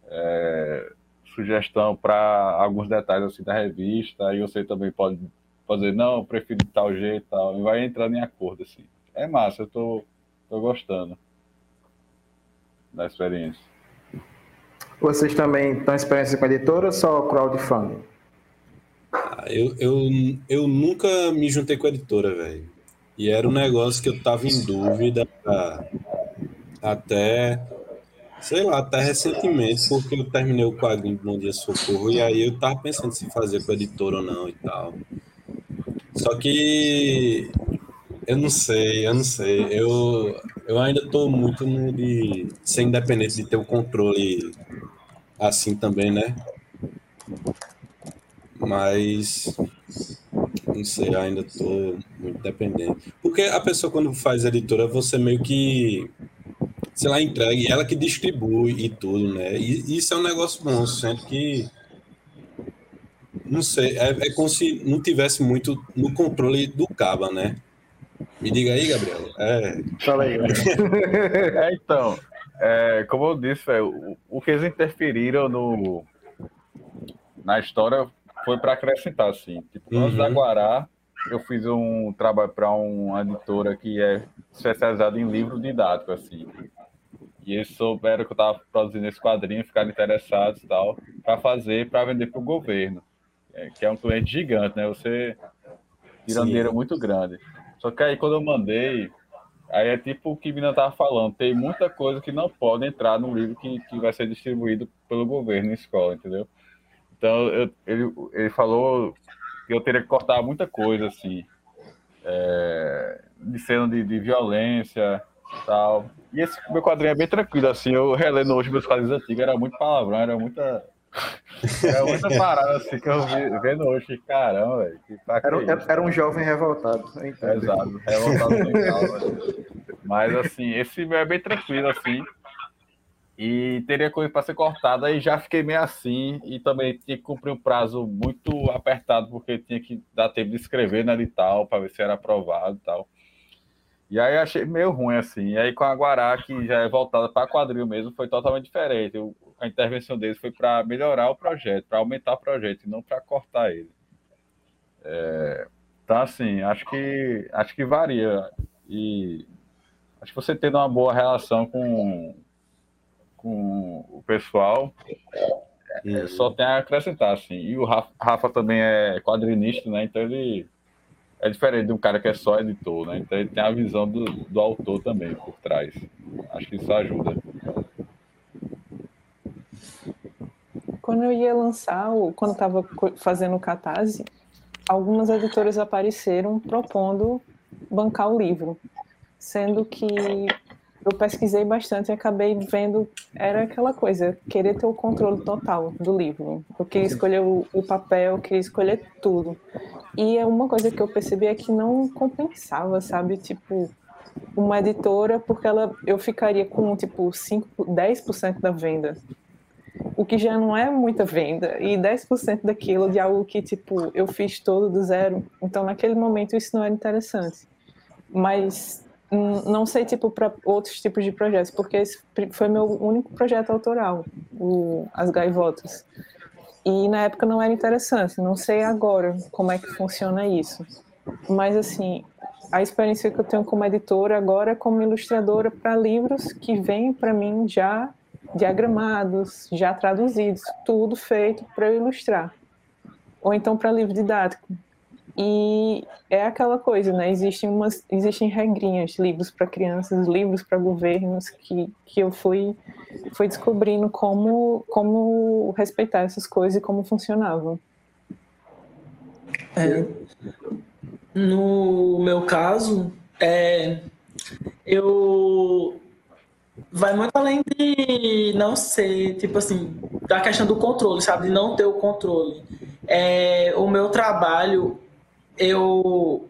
é, sugestão para alguns detalhes assim da revista. Aí você também pode fazer, não, prefiro de tal jeito e tal. E vai entrando em acordo, assim. É massa, eu tô, tô gostando da experiência. Vocês também estão experiência com editora ou só crowdfunding? Ah, eu, eu, eu nunca me juntei com a editora, velho. E era um negócio que eu tava em dúvida até, sei lá, até recentemente, porque eu terminei o quadrinho do Bom Dia Socorro e aí eu tava pensando se fazer com a editora ou não e tal. Só que eu não sei, eu não sei. Eu, eu ainda estou muito no de ser independente, de ter o controle assim também, né? Mas não sei, ainda estou muito dependente. Porque a pessoa, quando faz editora, você meio que, sei lá, entrega, ela que distribui e tudo, né? E isso é um negócio bom, sendo que. Não sei, é, é como se não tivesse muito no controle do Caba, né? Me diga aí, Gabriel. É... Fala aí, Gabriel. <laughs> é, então, é, como eu disse, o, o, que eles interferiram no, na história foi para acrescentar, assim. Tipo, uhum. antes da Guará, eu fiz um trabalho para uma editora que é especializada em livro didático, assim. E eles souberam que eu estava produzindo esse quadrinho, ficaram interessados e tal, para fazer, para vender para o governo, é, que é um cliente gigante, né? Você tira um dinheiro muito grande. Só que aí quando eu mandei, aí é tipo o que Mina tava falando, tem muita coisa que não pode entrar no livro que, que vai ser distribuído pelo governo em escola, entendeu? Então eu, ele, ele falou que eu teria que cortar muita coisa, assim, é, de cena de, de violência tal. E esse meu quadrinho é bem tranquilo, assim, eu relendo hoje meus quadrinhos antigos, era muito palavrão, era muita é muita parada assim que eu vi vendo hoje, caramba, velho. Era, era, um jovem revoltado. Exato, revoltado legal, Mas assim, esse é bem tranquilo, assim. E teria coisa para ser cortada, e já fiquei meio assim, e também tinha que cumprir um prazo muito apertado, porque tinha que dar tempo de escrever na edital para ver se era aprovado e tal. E aí achei meio ruim, assim. E aí com a Guará, que já é voltada para quadril mesmo, foi totalmente diferente. Eu, a intervenção deles foi para melhorar o projeto, para aumentar o projeto e não para cortar ele. É, então, assim, acho que acho que varia. E acho que você tendo uma boa relação com, com o pessoal, é, só tem a acrescentar, assim. E o Rafa, Rafa também é quadrinista, né? Então ele é diferente de um cara que é só editor, né? Então ele tem a visão do, do autor também por trás. Acho que isso ajuda. Quando eu ia lançar, quando estava fazendo o catarse, algumas editoras apareceram propondo bancar o livro, sendo que eu pesquisei bastante e acabei vendo era aquela coisa, querer ter o controle total do livro. Eu queria escolher o, o papel, eu queria escolher tudo. E é uma coisa que eu percebi é que não compensava, sabe? Tipo, uma editora, porque ela, eu ficaria com tipo 5, 10% da venda. O que já não é muita venda, e 10% daquilo de algo que, tipo, eu fiz todo do zero. Então, naquele momento, isso não era interessante. Mas não sei, tipo, para outros tipos de projetos, porque esse foi meu único projeto autoral, o As Gaivotas. E na época não era interessante, não sei agora como é que funciona isso. Mas, assim, a experiência que eu tenho como editora agora é como ilustradora para livros que vêm para mim já diagramados, já traduzidos, tudo feito para ilustrar. Ou então para livro didático. E é aquela coisa, né? Existem, umas, existem regrinhas, livros para crianças, livros para governos, que, que eu fui, fui descobrindo como, como respeitar essas coisas e como funcionavam. É, no meu caso, é, eu vai muito além de não ser, tipo assim, da questão do controle, sabe? De não ter o controle. É, o meu trabalho, eu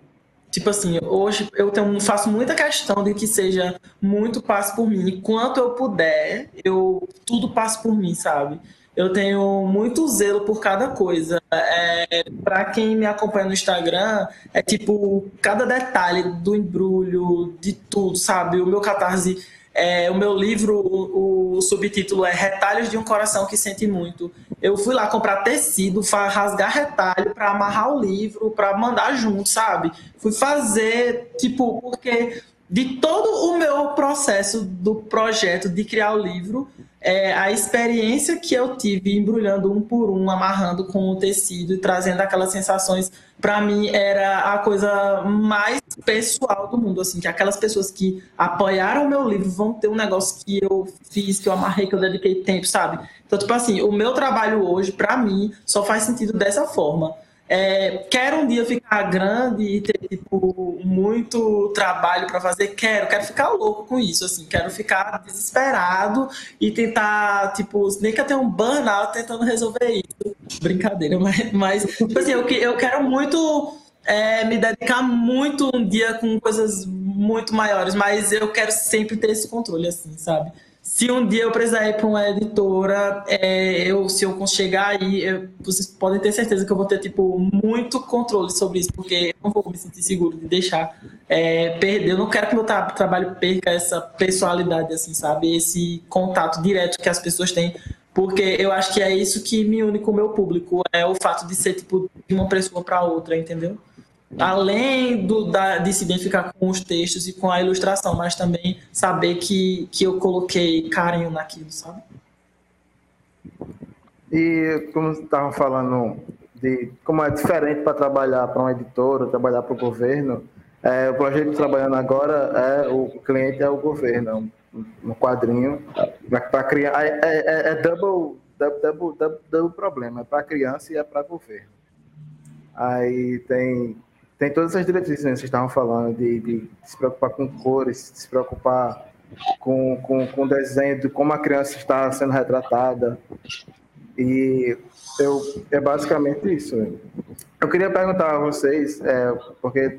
tipo assim, hoje eu tenho, faço muita questão de que seja muito passo por mim. Enquanto eu puder, eu tudo passo por mim, sabe? Eu tenho muito zelo por cada coisa. É, para quem me acompanha no Instagram, é tipo cada detalhe do embrulho, de tudo, sabe? O meu catarse é, o meu livro, o, o, subtítulo é Retalhos de um Coração que Sente Muito. Eu fui lá comprar tecido, rasgar retalho para amarrar o livro, para mandar junto, sabe? Fui fazer, tipo, porque de todo o meu processo do projeto de criar o livro, é, a experiência que eu tive embrulhando um por um, amarrando com o tecido e trazendo aquelas sensações, para mim era a coisa mais pessoal do mundo, assim, que aquelas pessoas que apoiaram o meu livro vão ter um negócio que eu fiz, que eu amarrei, que eu dediquei tempo, sabe? Então, tipo assim, o meu trabalho hoje, para mim, só faz sentido dessa forma. É, quero um dia ficar grande e ter tipo, muito trabalho para fazer? Quero, quero ficar louco com isso, assim, quero ficar desesperado e tentar, tipo, nem que eu tenha um burnout tentando resolver isso. Brincadeira, <laughs> mas, mas tipo assim, eu, eu quero muito é, me dedicar muito um dia com coisas muito maiores, mas eu quero sempre ter esse controle, assim, sabe? Se um dia eu precisar ir para uma editora, é, eu, se eu chegar aí, eu, vocês podem ter certeza que eu vou ter tipo muito controle sobre isso, porque eu não vou me sentir seguro de deixar é, perder. Eu não quero que meu tra trabalho perca essa personalidade, assim, sabe? Esse contato direto que as pessoas têm, porque eu acho que é isso que me une com o meu público, é o fato de ser tipo de uma pessoa para outra, entendeu? Além do, da, de se identificar com os textos e com a ilustração, mas também saber que, que eu coloquei carinho naquilo, sabe? E como estavam falando de como é diferente para trabalhar para uma editora, trabalhar para o governo, é, o projeto trabalhando agora é o cliente é o governo, um, um quadrinho para criar é, é, é, é double, double, double, double problema, é para criança e é para governo. Aí tem tem todas essas diretrizes né, que vocês estavam falando, de, de, se preocupar com cores, de se preocupar com, com, com o desenho, de como a criança está sendo retratada. E eu, é basicamente isso. Eu queria perguntar a vocês, é, porque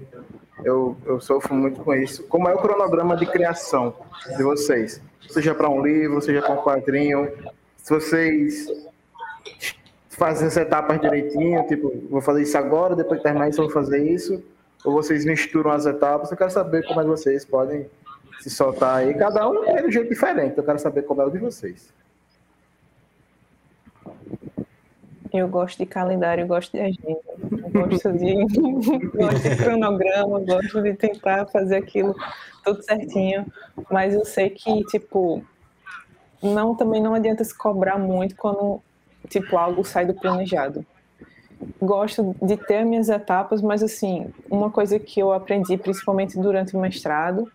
eu, eu sofro muito com isso, como é o cronograma de criação de vocês? Seja para um livro, seja para um quadrinho, se vocês fazem as etapas direitinho, tipo, vou fazer isso agora, depois de terminar isso, vou fazer isso, ou vocês misturam as etapas, eu quero saber como é que vocês podem se soltar aí, cada um é um jeito diferente, eu quero saber como é o de vocês. Eu gosto de calendário, gosto de agenda, gosto de, <laughs> gosto de cronograma, gosto de tentar fazer aquilo tudo certinho, mas eu sei que, tipo, não também não adianta se cobrar muito quando tipo, algo sai do planejado. Gosto de ter minhas etapas, mas assim, uma coisa que eu aprendi, principalmente durante o mestrado,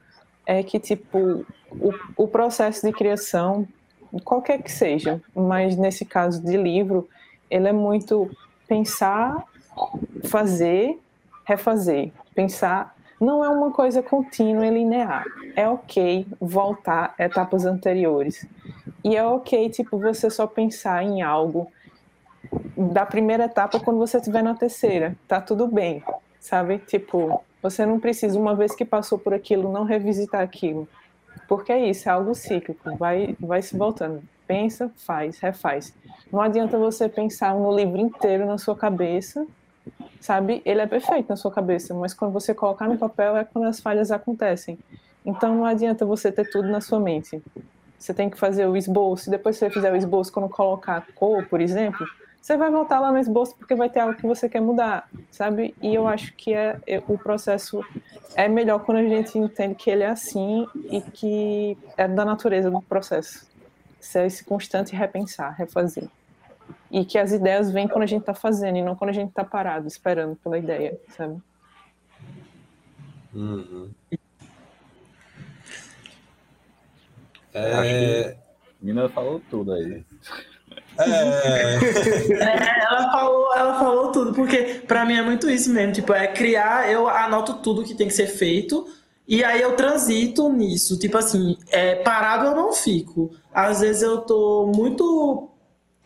é que, tipo, o, o processo de criação, qualquer que seja, mas nesse caso de livro, ele é muito pensar, fazer, refazer. Pensar não é uma coisa contínua e linear. É ok voltar a etapas anteriores. E é ok, tipo, você só pensar em algo da primeira etapa quando você estiver na terceira. Tá tudo bem, sabe? Tipo, você não precisa, uma vez que passou por aquilo, não revisitar aquilo. Porque é isso, é algo cíclico, vai, vai se voltando. Pensa, faz, refaz. Não adianta você pensar no livro inteiro na sua cabeça, sabe? Ele é perfeito na sua cabeça, mas quando você colocar no papel é quando as falhas acontecem. Então não adianta você ter tudo na sua mente. Você tem que fazer o esboço, depois você fizer o esboço, quando colocar cor, por exemplo, você vai voltar lá no esboço porque vai ter algo que você quer mudar, sabe? E eu acho que é, é, o processo é melhor quando a gente entende que ele é assim e que é da natureza do processo. Ser esse constante repensar, refazer. E que as ideias vêm quando a gente está fazendo e não quando a gente está parado, esperando pela ideia, sabe? Uhum. É... Mina falou tudo aí. É... é... ela, falou, ela falou tudo, porque para mim é muito isso mesmo. Tipo, é criar, eu anoto tudo que tem que ser feito, e aí eu transito nisso. Tipo assim, é, parado eu não fico. Às vezes eu tô muito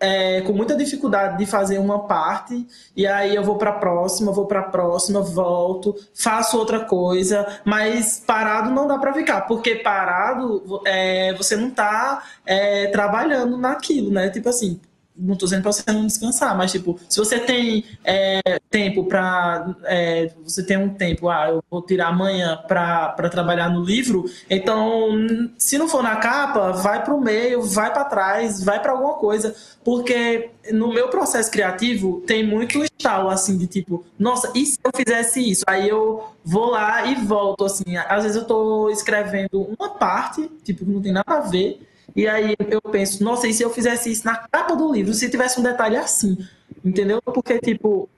é, com muita dificuldade de fazer uma parte e aí eu vou para a próxima, vou para a próxima, volto, faço outra coisa, mas parado não dá para ficar, porque parado é, você não está é, trabalhando naquilo, né? Tipo assim, não estou dizendo para você não descansar, mas tipo, se você tem é, tempo para. É, você tem um tempo, ah, eu vou tirar amanhã para trabalhar no livro, então, se não for na capa, vai para o meio, vai para trás, vai para alguma coisa, porque no meu processo criativo tem muito estalo assim de tipo, nossa, e se eu fizesse isso? Aí eu vou lá e volto assim. Às vezes eu estou escrevendo uma parte, tipo, que não tem nada a ver. E aí eu penso, nossa, e se eu fizesse isso na capa do livro, se tivesse um detalhe assim, entendeu? Porque, tipo,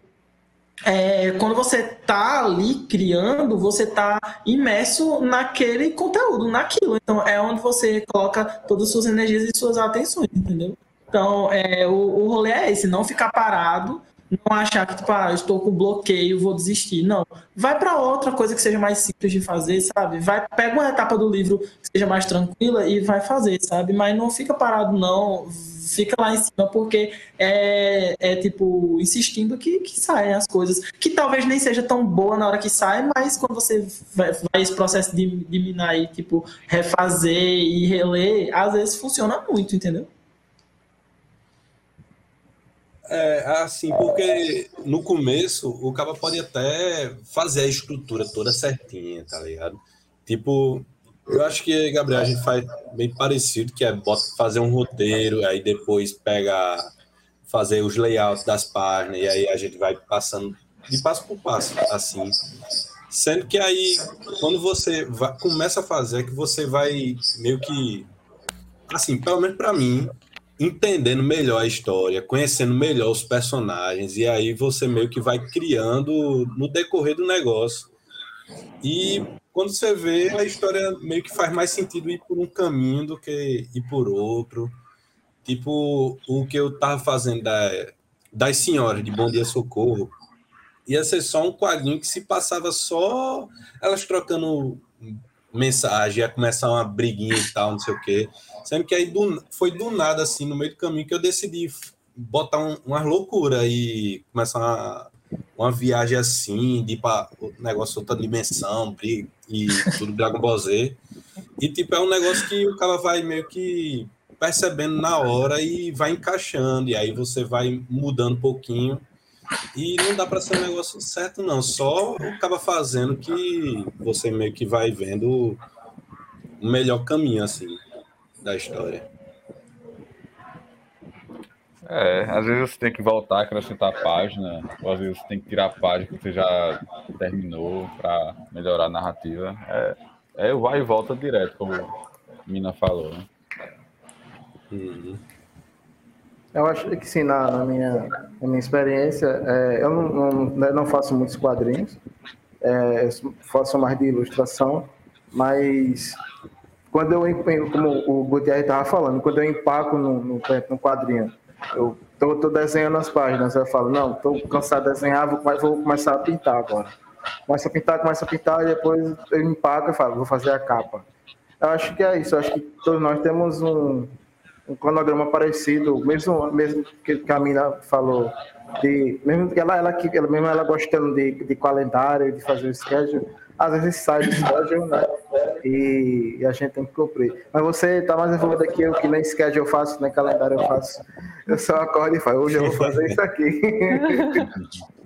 é, quando você tá ali criando, você tá imerso naquele conteúdo, naquilo. Então, é onde você coloca todas as suas energias e suas atenções, entendeu? Então, é, o, o rolê é esse, não ficar parado não achar que, tipo, ah, estou com bloqueio, vou desistir. Não. Vai para outra coisa que seja mais simples de fazer, sabe? Vai, pega uma etapa do livro que seja mais tranquila e vai fazer, sabe? Mas não fica parado, não. Fica lá em cima, porque é, é tipo, insistindo que, que saem as coisas. Que talvez nem seja tão boa na hora que sai, mas quando você vai, vai esse processo de, de minar e, tipo, refazer e reler, às vezes funciona muito, entendeu? É, assim, porque no começo o cara pode até fazer a estrutura toda certinha, tá ligado? Tipo, eu acho que, Gabriel, a gente faz bem parecido, que é fazer um roteiro, aí depois pega fazer os layouts das páginas, e aí a gente vai passando de passo por passo, assim. Sendo que aí, quando você vai, começa a fazer, é que você vai meio que. Assim, pelo menos para mim, entendendo melhor a história, conhecendo melhor os personagens, e aí você meio que vai criando no decorrer do negócio. E quando você vê, a história meio que faz mais sentido ir por um caminho do que ir por outro. Tipo, o que eu tava fazendo da, das senhoras de Bom Dia Socorro, ia ser só um quadrinho que se passava só elas trocando mensagem, ia começar uma briguinha e tal, não sei o quê. Sendo que aí do, foi do nada, assim, no meio do caminho, que eu decidi botar um, uma loucura e começar uma, uma viagem assim, de ir para negócio outra dimensão, e, e tudo Dragon Ball Z. E, tipo, é um negócio que o cara vai meio que percebendo na hora e vai encaixando, e aí você vai mudando um pouquinho. E não dá para ser um negócio certo, não. Só acaba fazendo que você meio que vai vendo o melhor caminho, assim da história. É, às vezes você tem que voltar, acrescentar a página, ou às vezes você tem que tirar a página que você já terminou para melhorar a narrativa. É, é vai e volta direto, como a Mina falou. Né? Uhum. Eu acho que sim, na, na minha, na minha experiência, é, eu não, não, não, faço muitos quadrinhos, é, faço mais de ilustração, mas quando eu, como o Gutierrez estava falando, quando eu empaco no, no, no quadrinho, eu tô, tô, desenhando as páginas, eu falo, não, tô cansado de desenhar, vou, vou começar a pintar agora. Começa a pintar, começa a pintar, e depois eu empaco e falo, vou fazer a capa. Eu acho que é isso, eu acho que todos nós temos um, um cronograma parecido, mesmo, mesmo que a Mina falou, de, mesmo que ela, ela, ela, mesmo ela gostando de, de calendário, de fazer o schedule, às vezes sai do schedule, né? e, e, a gente tem que cumprir. Mas você está mais envolvido que eu, que nem schedule eu faço, nem calendário eu faço. Eu só acordo e falo, hoje eu vou fazer isso aqui. <laughs>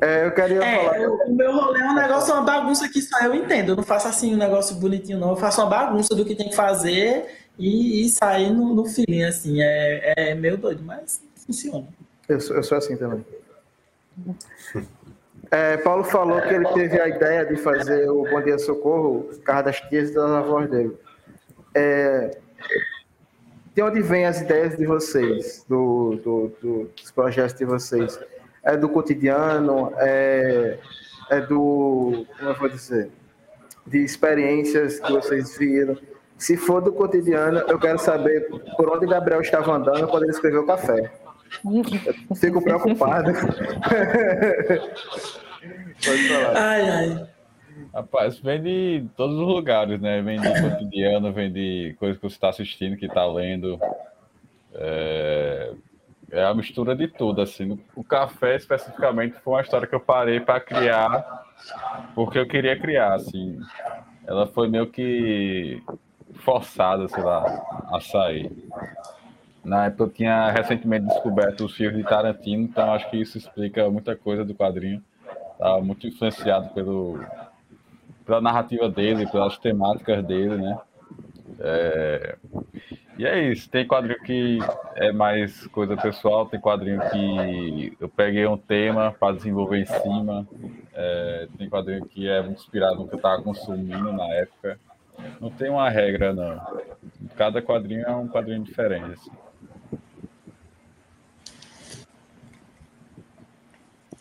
É, eu queria é, falar. O meu rolê é um negócio, uma bagunça que só eu entendo. Eu não faço assim um negócio bonitinho, não. Eu faço uma bagunça do que tem que fazer e, e sair no, no feeling, assim. É, é meio doido, mas funciona. Eu sou, eu sou assim também. É, Paulo falou que ele teve a ideia de fazer o Bom Dia Socorro, Carro das Tias e das avós dele. É, de onde vêm as ideias de vocês, do, do, do, dos projetos de vocês? É do cotidiano? É, é do. Como eu vou dizer? De experiências que vocês viram? Se for do cotidiano, eu quero saber por onde Gabriel estava andando quando ele escreveu café. Fico preocupado. Pode falar. Ai, ai. Rapaz, vem de todos os lugares, né? Vem de cotidiano, vem de coisas que você está assistindo, que está lendo. É... é a mistura de tudo, assim. O café, especificamente, foi uma história que eu parei para criar, porque eu queria criar, assim. Ela foi meio que forçada, sei lá, a sair. Na época eu tinha recentemente descoberto os filmes de Tarantino, então acho que isso explica muita coisa do quadrinho. Tá muito influenciado pelo, pela narrativa dele, pelas temáticas dele, né? É... E é isso. Tem quadrinho que é mais coisa pessoal, tem quadrinho que eu peguei um tema para desenvolver em cima. É... Tem quadrinho que é muito inspirado no que eu estava consumindo na época. Não tem uma regra, não. Cada quadrinho é um quadrinho diferente. Assim.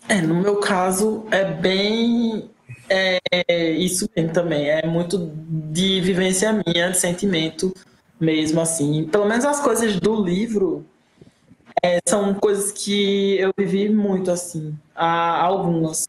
É, no meu caso, é bem é, isso também. É muito de vivência minha, de sentimento mesmo, assim. Pelo menos as coisas do livro é, são coisas que eu vivi muito, assim. Há algumas.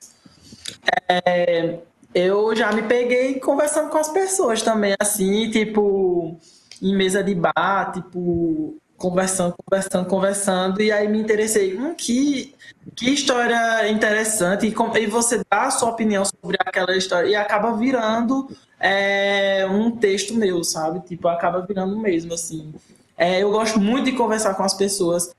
É, eu já me peguei conversando com as pessoas também, assim, tipo, em mesa de bar, tipo, conversando, conversando, conversando, e aí me interessei, hum, que, que história interessante, e, e você dá a sua opinião sobre aquela história, e acaba virando é, um texto meu, sabe? Tipo, acaba virando mesmo, assim. É, eu gosto muito de conversar com as pessoas,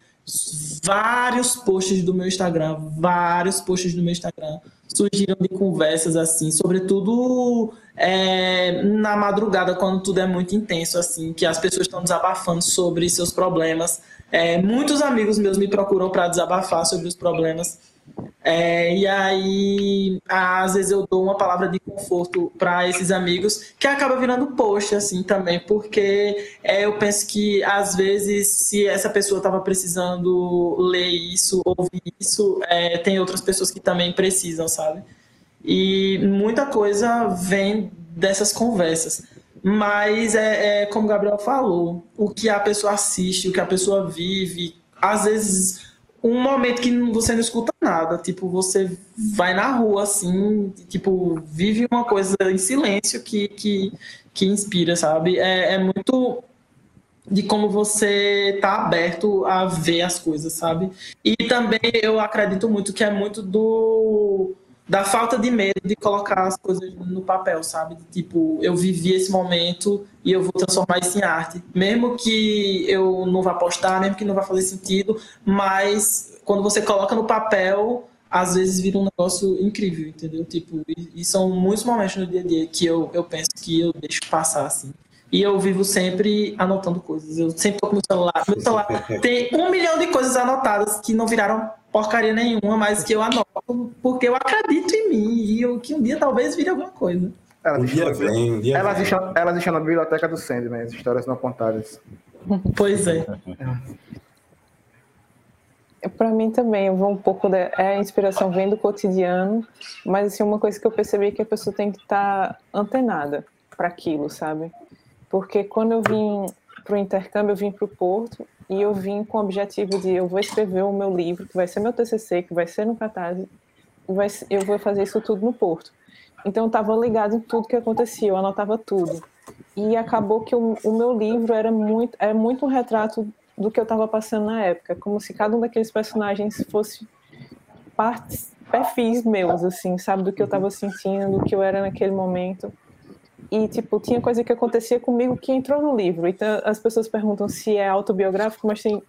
vários posts do meu Instagram, vários posts do meu Instagram surgiram de conversas assim, sobretudo é, na madrugada, quando tudo é muito intenso, assim, que as pessoas estão desabafando sobre seus problemas. É, muitos amigos meus me procuram para desabafar sobre os problemas é, e aí, às vezes eu dou uma palavra de conforto para esses amigos, que acaba virando post, assim, também, porque é, eu penso que, às vezes, se essa pessoa estava precisando ler isso, ouvir isso, é, tem outras pessoas que também precisam, sabe? E muita coisa vem dessas conversas. Mas é, é como o Gabriel falou, o que a pessoa assiste, o que a pessoa vive, às vezes um momento que você não escuta nada, tipo, você vai na rua, assim, tipo, vive uma coisa em silêncio que, que, que inspira, sabe? É, é muito de como você tá aberto a ver as coisas, sabe? E também eu acredito muito que é muito do da falta de medo de colocar as coisas no papel, sabe? Tipo, eu vivi esse momento e eu vou transformar isso em arte. Mesmo que eu não vá postar, mesmo que não vá fazer sentido, mas quando você coloca no papel, às vezes vira um negócio incrível, entendeu? Tipo, e, e são muitos momentos no dia a dia que eu, eu penso que eu deixo passar, assim. E eu vivo sempre anotando coisas. Eu sempre tô com meu celular. Meu celular tem um milhão de coisas anotadas que não viraram porcaria nenhuma, mas que eu anoto porque eu acredito em mim e eu, que um dia talvez vire alguma coisa. Elas, um dia vem, um dia elas, vem. Estão, elas estão na biblioteca do Sandman, as histórias não contadas. Pois é. Para mim também, eu vou um pouco da é, a inspiração vem do cotidiano, mas assim uma coisa que eu percebi é que a pessoa tem que estar tá antenada para aquilo, sabe? Porque quando eu vim para o intercâmbio, eu vim para o Porto e eu vim com o objetivo de eu vou escrever o meu livro, que vai ser meu TCC, que vai ser no Catarse, vai, eu vou fazer isso tudo no Porto. Então eu estava ligado em tudo que acontecia, eu anotava tudo. E acabou que o, o meu livro era muito, era muito um retrato do que eu estava passando na época, como se cada um daqueles personagens fosse partes, perfis meus, assim, sabe, do que eu estava sentindo, do que eu era naquele momento. E, tipo, tinha coisa que acontecia comigo que entrou no livro. Então, as pessoas perguntam se é autobiográfico, mas tem,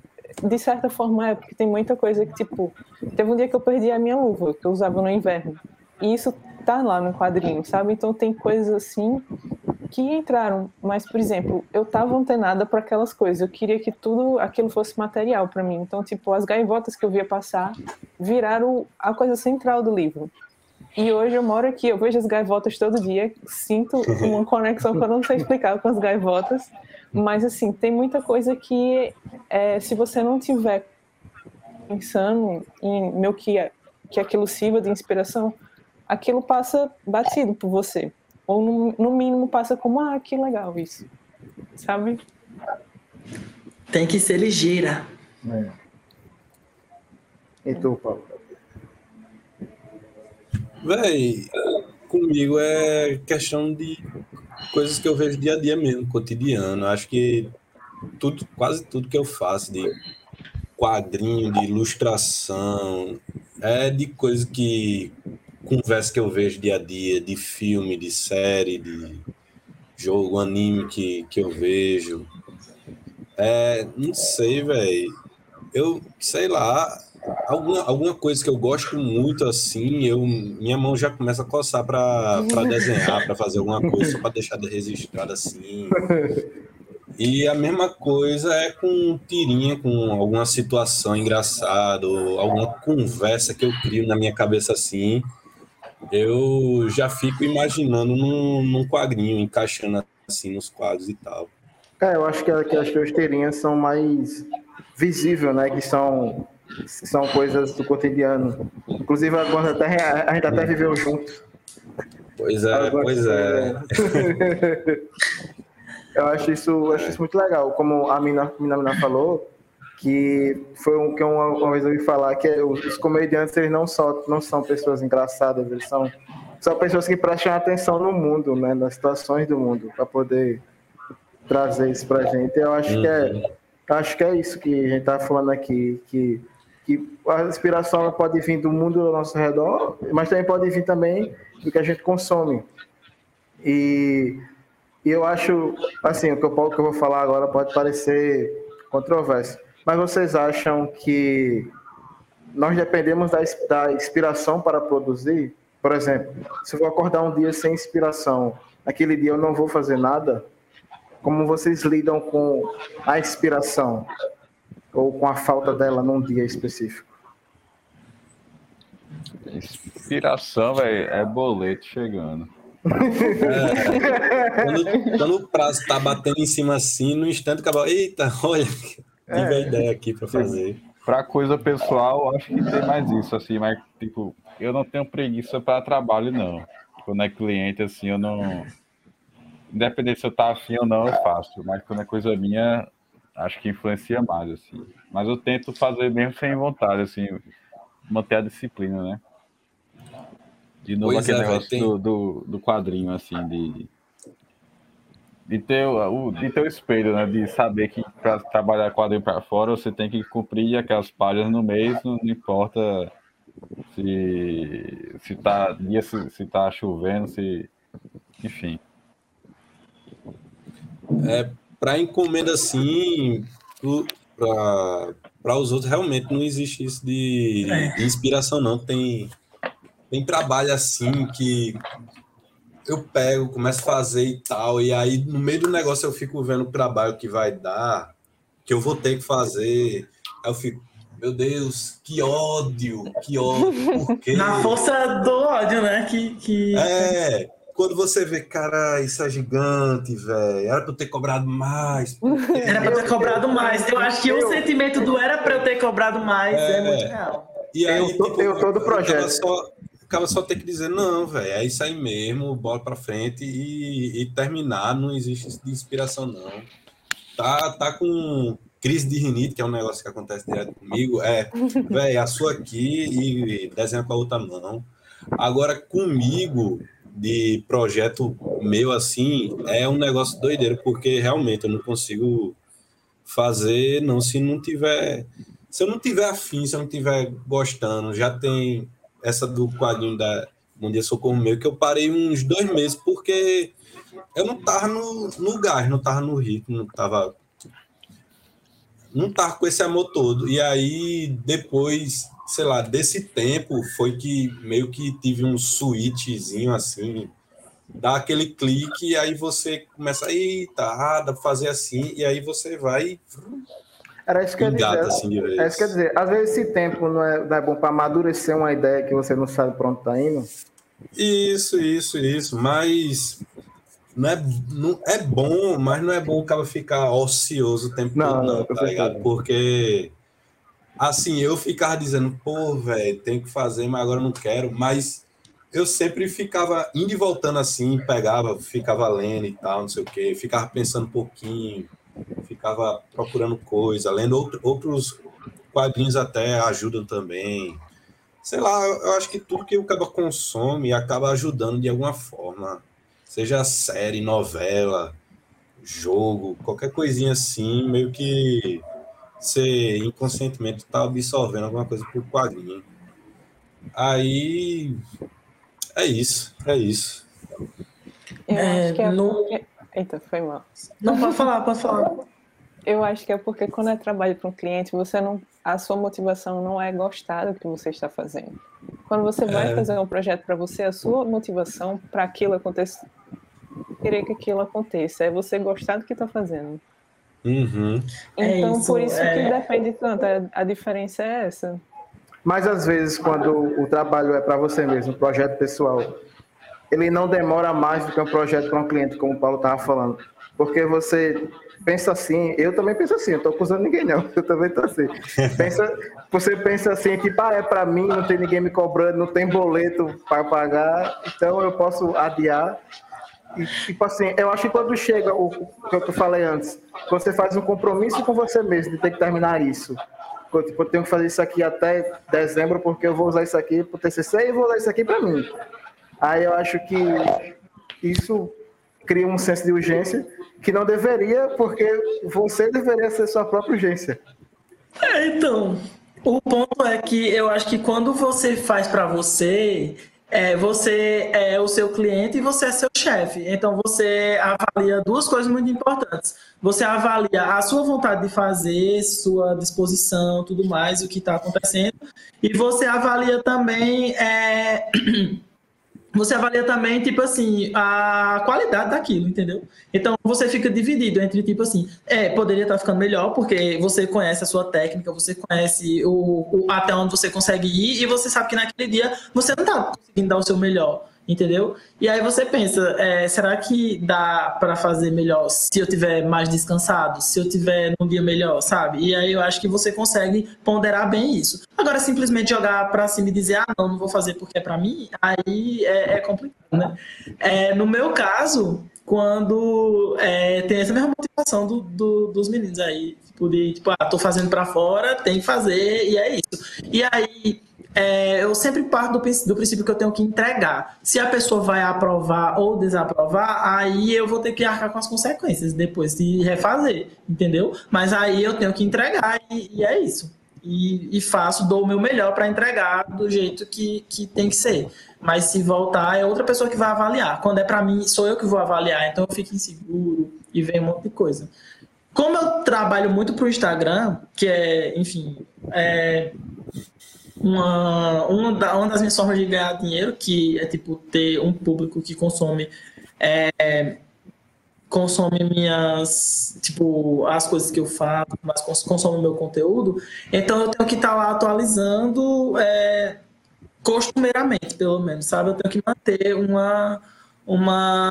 de certa forma é, porque tem muita coisa que, tipo, teve um dia que eu perdi a minha luva, que eu usava no inverno. E isso tá lá no quadrinho, sabe? Então tem coisas assim que entraram, mas por exemplo, eu tava antenada para aquelas coisas, eu queria que tudo aquilo fosse material para mim. Então, tipo, as gaivotas que eu via passar viraram a coisa central do livro. E hoje eu moro aqui, eu vejo as gaivotas todo dia, sinto uma <laughs> conexão que eu não sei explicar com as gaivotas, mas assim, tem muita coisa que é, se você não tiver pensando em meu que, que aquilo sirva de inspiração, aquilo passa batido por você. Ou no, no mínimo passa como, ah, que legal isso. Sabe? Tem que ser ligeira. É. E tu, Paulo? Véi, comigo é questão de coisas que eu vejo dia a dia mesmo, cotidiano. Acho que tudo, quase tudo que eu faço de quadrinho, de ilustração, é de coisa que conversa que eu vejo dia a dia, de filme, de série, de jogo, anime que, que eu vejo. É, não sei, velho. Eu sei lá, alguma, alguma coisa que eu gosto muito assim, eu minha mão já começa a coçar para desenhar, para fazer alguma coisa, só para deixar de registrado assim. E a mesma coisa é com tirinha, com alguma situação engraçada, alguma conversa que eu crio na minha cabeça assim. Eu já fico imaginando num, num quadrinho, encaixando assim nos quadros e tal. É, eu acho que, que as tuas tirinhas são mais visíveis, né? Que são são coisas do cotidiano. Inclusive, agora até, a gente até viveu junto. Pois é, pois é. <laughs> eu acho isso, acho isso muito legal. Como a Mina, Mina, Mina falou, que foi um que uma, uma vez eu ouvi falar que os comediantes eles não só não são pessoas engraçadas, eles são são pessoas que prestam atenção no mundo, né, nas situações do mundo, para poder trazer isso para gente. Eu acho uhum. que é uhum. acho que é isso que a gente está falando aqui, que que a inspiração pode vir do mundo ao nosso redor, mas também pode vir também do que a gente consome. E, e eu acho, assim, o que eu, que eu vou falar agora pode parecer controverso, mas vocês acham que nós dependemos da, da inspiração para produzir? Por exemplo, se eu vou acordar um dia sem inspiração, naquele dia eu não vou fazer nada? Como vocês lidam com a inspiração? Ou com a falta dela num dia específico? Inspiração, velho, é boleto chegando. É, quando, quando, o prazo tá batendo em cima assim, no instante acaba, eita, olha, tive é, a ideia aqui para fazer. Para coisa pessoal, acho que tem mais isso, assim, mas tipo, eu não tenho preguiça para trabalho, não. Quando é cliente, assim, eu não. Independente se eu tá afim ou não, eu faço. Mas quando é coisa minha, acho que influencia mais, assim. Mas eu tento fazer mesmo sem vontade, assim, manter a disciplina, né? De novo pois aquele é, negócio tem... do, do, do, quadrinho, assim, de, de, ter o, de ter o espelho, né? De saber que para trabalhar quadrinho para fora, você tem que cumprir aquelas páginas no mês, não, importa se, se tá dia, se, se tá chovendo, se. Enfim. É, para encomenda assim, para os outros realmente não existe isso de, de, inspiração, não. Tem, tem trabalho assim que eu pego, começo a fazer e tal, e aí no meio do negócio eu fico vendo o trabalho que vai dar, que eu vou ter que fazer. Aí eu fico, meu Deus, que ódio, que ódio. Por quê? Na força do ódio, né? Que, que... É, quando você vê, cara, isso é gigante, velho. Era pra eu ter cobrado mais. <laughs> Era pra eu ter cobrado mais. Eu acho que o sentimento do era pra eu ter cobrado mais é, é muito real. E aí, eu, tipo, eu todo o projeto. Só, acaba só ter que dizer, não, velho, é isso aí mesmo, bola pra frente e, e terminar. Não existe de inspiração, não. Tá, tá com crise de rinite, que é um negócio que acontece direto comigo. É, velho, a sua aqui e desenha com a outra mão. Agora, comigo, de projeto meu assim é um negócio doideiro, porque realmente eu não consigo fazer não se não tiver se eu não tiver afim, se eu não tiver gostando, já tem essa do quadrinho da Bom Dia Socorro Meu, que eu parei uns dois meses, porque eu não tava no, no gás, não tava no ritmo, não tava. Não tava com esse amor todo. E aí, depois, sei lá, desse tempo, foi que meio que tive um switchzinho assim, dá aquele clique, e aí você começa, eita, ah, dá pra fazer assim, e aí você vai. Era isso que eu ia dizer. Assim. É isso que eu dizer. Às vezes esse tempo não é, não é bom para amadurecer uma ideia que você não sabe para onde tá indo. Isso, isso, isso. Mas não é, não é bom, mas não é bom o cara ficar ocioso o tempo Não, todo, não, tá ligado? Porque assim, eu ficava dizendo, pô, velho, tem que fazer, mas agora não quero. Mas eu sempre ficava indo e voltando assim, pegava, ficava lendo e tal, não sei o quê, ficava pensando um pouquinho, ficava procurando coisa, lendo outro- outros quadrinhos até ajudam também. Sei lá, eu acho que tudo que o cara consome acaba ajudando de alguma forma. Seja série, novela, jogo, qualquer coisinha assim, meio que você inconscientemente tá absorvendo alguma coisa por quadrinho. Aí é isso, é isso. Eu É, acho que é no- porque... Eita, foi mal. Não, pode falar, pode falar. Eu acho que é porque quando é trabalho para um cliente, você não, a sua motivação não é gostar do que você está fazendo. Quando você vai É. fazer um projeto para você, a sua motivação para aquilo acontecer, querer que aquilo aconteça, é você gostar do que está fazendo. Uhum. É Então, isso, por isso é. que depende tanto. A, a diferença é essa. Mas às vezes, quando o trabalho é para você mesmo, um projeto pessoal, ele não demora mais do que um projeto para um cliente, como o Paulo estava falando. Porque você pensa assim, eu também penso assim, eu estou acusando ninguém não, <laughs> eu também estou assim. Pensa, você pensa assim, tipo, ah, é para mim, não tem ninguém me cobrando, não tem boleto para pagar, então eu posso adiar. E, tipo assim, eu acho que quando chega o, que eu falei antes, quando você faz um compromisso com você mesmo de ter que terminar isso, eu, tipo, eu tenho que fazer isso aqui até dezembro, porque eu vou usar isso aqui para o TCC e vou usar isso aqui para mim. Aí eu acho que isso cria um senso de urgência que não deveria, porque você deveria ser sua própria urgência. É, então, o ponto é que eu acho que quando você faz para você, é, você é o seu cliente e você é seu chefe. Então você avalia duas coisas muito importantes. Você avalia a sua vontade de fazer, sua disposição, tudo mais, o que está acontecendo, e você avalia também é, <clears throat> você avalia também, tipo assim, a qualidade daquilo, entendeu? Então você fica dividido entre, tipo assim, é, poderia estar ficando melhor, porque você conhece a sua técnica, você conhece o, o- até onde você consegue ir, e você sabe que naquele dia você não tá conseguindo dar o seu melhor, entendeu? E aí você pensa, é, será que dá para fazer melhor se eu tiver mais descansado, se eu tiver num dia melhor, sabe? E aí eu acho que você consegue ponderar bem isso. Agora, simplesmente jogar para cima e dizer, ah, não, não vou fazer porque é para mim, aí é, é complicado, né? É, no meu caso, quando é, tem essa mesma motivação do, do- dos meninos aí, tipo, de, tipo, ah, tô fazendo para fora, tem que fazer, e é isso. E aí, é, eu sempre parto do, do princípio que eu tenho que entregar. Se a pessoa vai aprovar ou desaprovar, aí eu vou ter que arcar com as consequências depois de refazer, entendeu? Mas aí eu tenho que entregar e, e é isso. E, e faço, dou o meu melhor para entregar do jeito que, que tem que ser. Mas se voltar, é outra pessoa que vai avaliar. Quando é para mim, sou eu que vou avaliar, então eu fico inseguro e vem um monte de coisa. Como eu trabalho muito pro Instagram, que é, enfim, é, uma, uma, da- uma das minhas formas de ganhar dinheiro, que é tipo ter um público que consome é, consome minhas tipo as coisas que eu faço, mas cons- consome meu conteúdo, então eu tenho que estar lá atualizando é, costumeiramente, pelo menos, sabe? Eu tenho que manter uma uma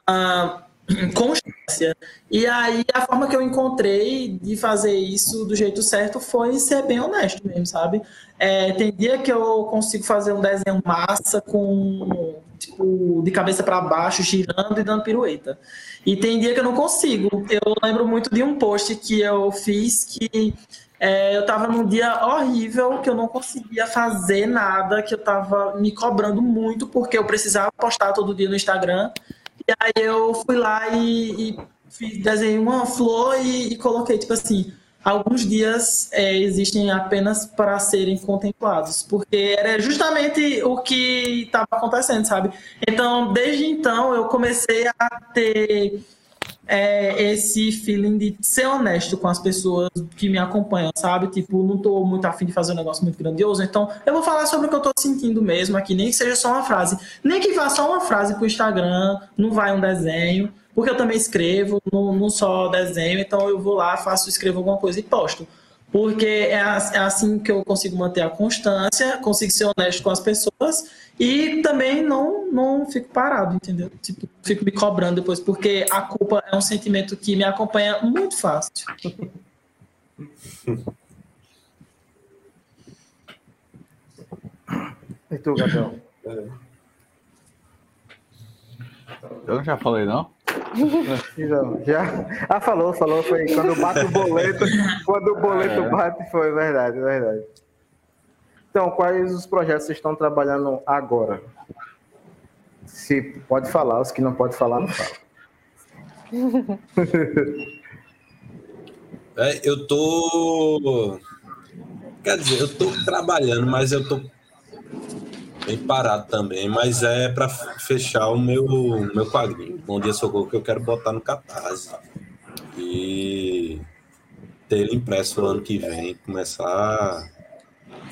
<clears throat> constância. E aí a forma que eu encontrei de fazer isso do jeito certo foi ser bem honesto mesmo, sabe? É, tem dia que eu consigo fazer um desenho massa com tipo de cabeça para baixo, girando e dando pirueta. E tem dia que eu não consigo. Eu lembro muito de um post que eu fiz que é, eu tava num dia horrível, que eu não conseguia fazer nada, que eu tava me cobrando muito, porque eu precisava postar todo dia no Instagram. E aí eu fui lá e, e fiz, desenhei uma flor e, e coloquei, tipo assim, alguns dias é, existem apenas para serem contemplados, porque era justamente o que estava acontecendo, sabe? Então, desde então, eu comecei a ter é, esse feeling de ser honesto com as pessoas que me acompanham, sabe? Tipo, não tô muito afim de fazer um negócio muito grandioso, então eu vou falar sobre o que eu tô sentindo mesmo aqui, nem que seja só uma frase. Nem que vá só uma frase pro Instagram, não vai um desenho, porque eu também escrevo, não, não só desenho, então eu vou lá, faço, escrevo alguma coisa e posto. Porque é, é assim que eu consigo manter a constância, consigo ser honesto com as pessoas e também não, não fico parado, entendeu? Tipo, fico me cobrando depois, porque a culpa é um sentimento que me acompanha muito fácil. E tu, Gabriel? Eu já falei, não? Não, já. Ah, falou, falou. Foi quando bate o boleto. Quando o boleto é. bate, foi verdade, verdade. Então, quais os projetos vocês estão trabalhando agora? Se pode falar, os que não pode falar, não fala. <laughs> É, eu tô. Quer dizer, eu tô trabalhando, mas eu tô bem parado também. Mas é para fechar o meu, meu quadrinho. Bom dia, socorro, que eu quero botar no Catarse. E ter ele impresso no ano que vem, começar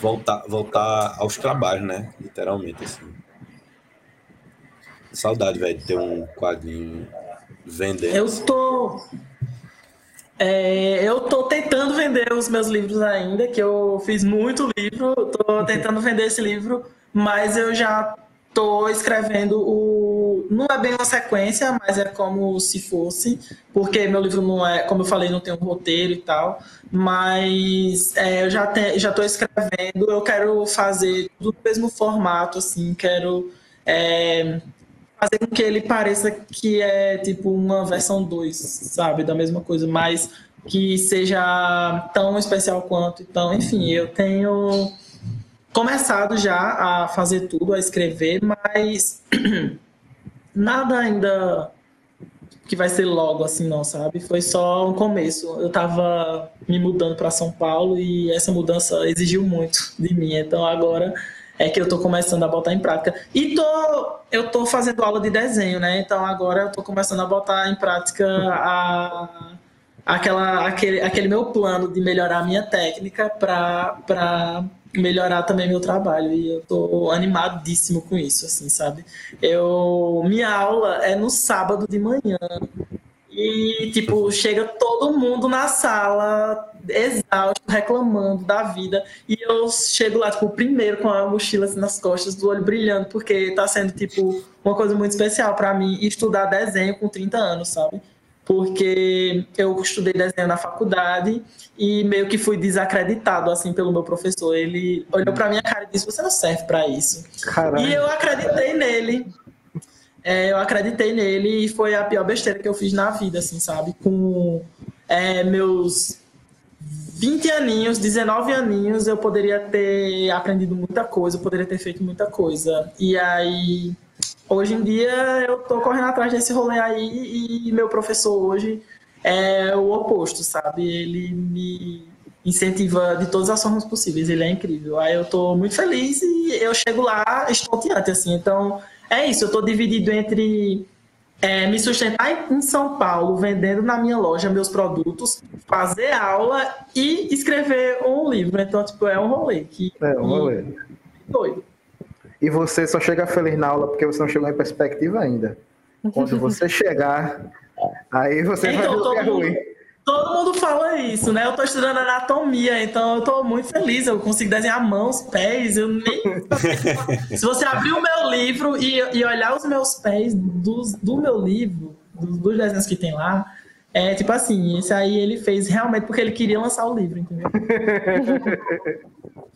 voltar, voltar aos trabalhos, né? Literalmente, assim. Saudade, velho, de ter um quadrinho vendendo. Eu tô. É, eu tô tentando vender os meus livros ainda, que eu fiz muito livro, tô tentando vender esse livro, mas eu já tô escrevendo o. Não é bem uma sequência, mas é como se fosse, porque meu livro não é, como eu falei, não tem um roteiro e tal. Mas é, eu já te, já estou escrevendo, eu quero fazer no mesmo formato, assim, quero é, fazer com que ele pareça que é tipo uma versão 2, sabe? Da mesma coisa, mas que seja tão especial quanto. Então, enfim, eu tenho começado já a fazer tudo, a escrever, mas <clears throat> nada ainda que vai ser logo assim, não, sabe? Foi só um começo. Eu tava me mudando para São Paulo e essa mudança exigiu muito de mim. Então agora é que eu tô começando a botar em prática. E tô, eu tô fazendo aula de desenho, né? Então agora eu tô começando a botar em prática a, aquela, aquele, aquele meu plano de melhorar a minha técnica para melhorar também meu trabalho e eu tô animadíssimo com isso, assim, sabe? Eu minha aula é no sábado de manhã e tipo chega todo mundo na sala exausto, reclamando da vida e eu chego lá tipo primeiro com a mochila assim, nas costas, do olho brilhando porque tá sendo tipo uma coisa muito especial para mim estudar desenho com 30 anos, sabe? Porque eu estudei desenho na faculdade e meio que fui desacreditado assim pelo meu professor. Ele olhou para minha cara e disse: "Você não serve para isso". Caramba. E eu acreditei nele. É, eu acreditei nele e foi a pior besteira que eu fiz na vida, assim, sabe? Com é, meus 20 aninhos, 19 aninhos, eu poderia ter aprendido muita coisa, eu poderia ter feito muita coisa. E aí Hoje em dia eu tô correndo atrás desse rolê aí e meu professor hoje é o oposto, sabe? Ele me incentiva de todas as formas possíveis, ele é incrível. Aí eu tô muito feliz e eu chego lá estonteante, assim. Então, é isso, eu tô dividido entre é, me sustentar em São Paulo, vendendo na minha loja meus produtos, fazer aula e escrever um livro. Então, tipo, é um rolê. Que, é um rolê. Doido. E você só chega feliz na aula porque você não chegou em perspectiva ainda. Quando você <laughs> chegar, aí você então, vai ver o que é ruim. Todo mundo fala isso, né? Eu tô estudando anatomia, então eu tô muito feliz. Eu consigo desenhar mãos, pés, eu nem. <laughs> Se você abrir o meu livro e, e olhar os meus pés do, do meu livro, dos, dos desenhos que tem lá, é tipo assim, esse aí ele fez realmente porque ele queria lançar o livro, entendeu? <laughs>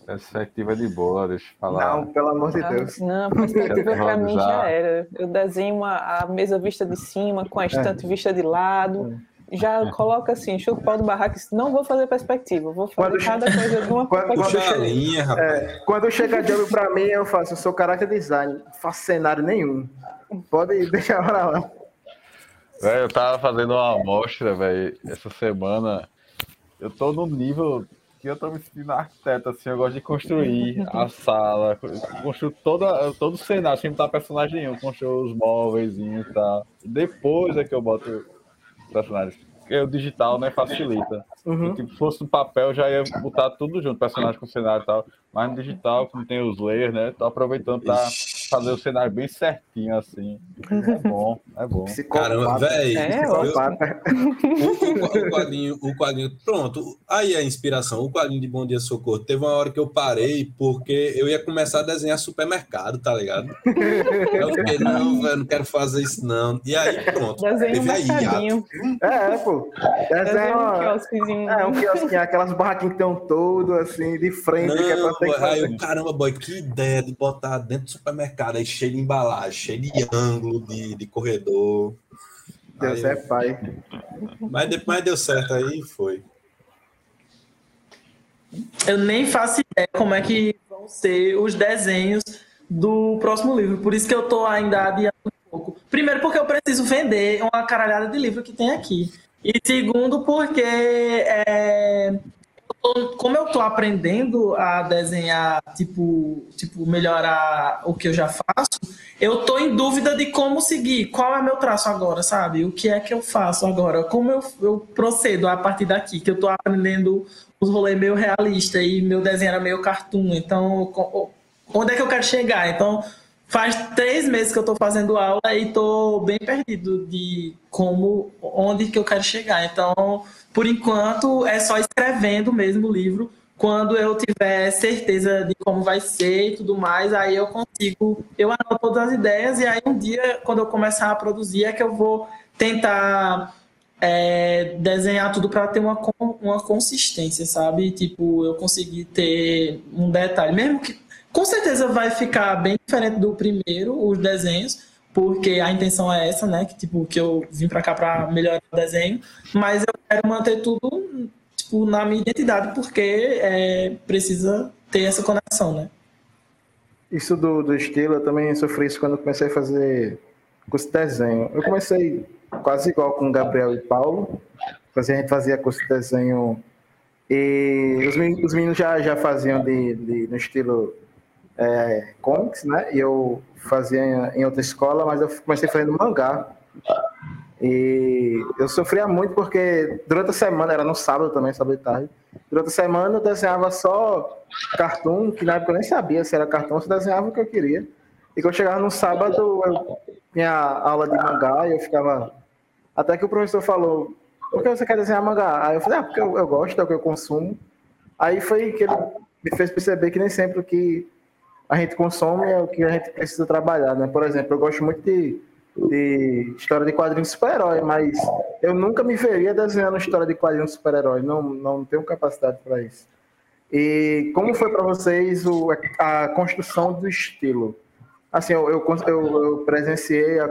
Perspectiva é de boa, deixa eu falar. Não, pelo amor de Deus. Não, perspectiva pra mim já era. Eu desenho uma, a mesa vista de cima, com a estante é. vista de lado. Já coloca assim, chuta o pau do barraco, não vou fazer perspectiva, vou fazer quando cada coisa de uma quando, quando, chega, é, quando chega jogo pra mim, eu faço, eu sou character design, não faço cenário nenhum. Pode deixar pra lá. Véio, eu tava fazendo uma amostra, velho, essa semana eu tô no nível que eu tô me sentindo arquiteto, assim, eu gosto de construir a sala, construir toda, todo o cenário, sem botar personagem nenhum, construir os móveis e tal. Depois é que eu boto personagens. Porque o digital, né, facilita. Uhum. Se fosse no papel, já ia botar tudo junto, personagem com cenário e tal. Mas no digital, como tem os layers, né, tô aproveitando pra fazer o cenário bem certinho, assim. É bom, é bom. Caramba, velho. É. O, o quadrinho, o quadrinho, pronto, aí é a inspiração. O quadrinho de Bom Dia Socorro. Teve uma hora que eu parei porque eu ia começar a desenhar supermercado, tá ligado? Eu fiquei, não, velho, não quero fazer isso, não. E aí, pronto. Desenho um aí, mercadinho. É, pô. É, Desenho um quiosquezinho. é um quiosquinho, aquelas barraquinhas que um todo, assim, de frente, que é pra Não, ter que boy, aí fazer. eu, caramba, boy, que ideia de botar dentro do supermercado aí cheio de embalagem, cheio de ângulo, de, de corredor. Deus Aí é pai. Mas depois deu certo aí e foi. Eu nem faço ideia como é que vão ser os desenhos do próximo livro. Por isso que eu tô ainda adiando um pouco. Primeiro, porque eu preciso vender uma caralhada de livro que tem aqui. E segundo, porque é, como eu tô aprendendo a desenhar, tipo, tipo, melhorar o que eu já faço, eu tô em dúvida de como seguir. Qual é meu traço agora, sabe? O que é que eu faço agora? Como eu, eu procedo a partir daqui? Que eu tô aprendendo os rolês meio realista e meu desenho era meio cartoon. Então, onde é que eu quero chegar? Então, faz três meses que eu tô fazendo aula e tô bem perdido de como, onde que eu quero chegar. Então, por enquanto, é só escrevendo mesmo o livro. Quando eu tiver certeza de como vai ser e tudo mais, aí eu consigo, eu anoto todas as ideias e aí um dia, quando eu começar a produzir, é que eu vou tentar é, desenhar tudo para ter uma, uma consistência, sabe? Tipo, eu conseguir ter um detalhe, mesmo que com certeza vai ficar bem diferente do primeiro, os desenhos, porque a intenção é essa, né? Que tipo que eu vim para cá para melhorar o desenho, mas eu quero manter tudo tipo na minha identidade, porque é, precisa ter essa conexão, né? Isso do, do estilo, eu também sofri isso quando comecei a fazer curso de desenho. Eu comecei quase igual com Gabriel e Paulo. A gente fazia curso de desenho e os meninos, os meninos já, já faziam de, de, no estilo é, comics, né? E eu fazia em, outra escola, mas eu comecei fazendo mangá. E eu sofria muito porque durante a semana, era no sábado também, sábado de tarde, durante a semana eu desenhava só cartoon, que na época eu nem sabia se era cartoon, se desenhava o que eu queria. E quando eu chegava no sábado, eu tinha aula de mangá e eu ficava. Até que o professor falou: Por que você quer desenhar mangá? Aí eu falei: Ah, porque eu, eu gosto, é o que eu consumo. Aí foi que ele me fez perceber que nem sempre o que a gente consome é o que a gente precisa trabalhar, né? Por exemplo, eu gosto muito de, de história de quadrinhos super-herói, mas eu nunca me veria desenhando história de quadrinhos super-herói, não, não tenho capacidade para isso. E como foi para vocês o, a construção do estilo? Assim, eu, eu, eu, presenciei a,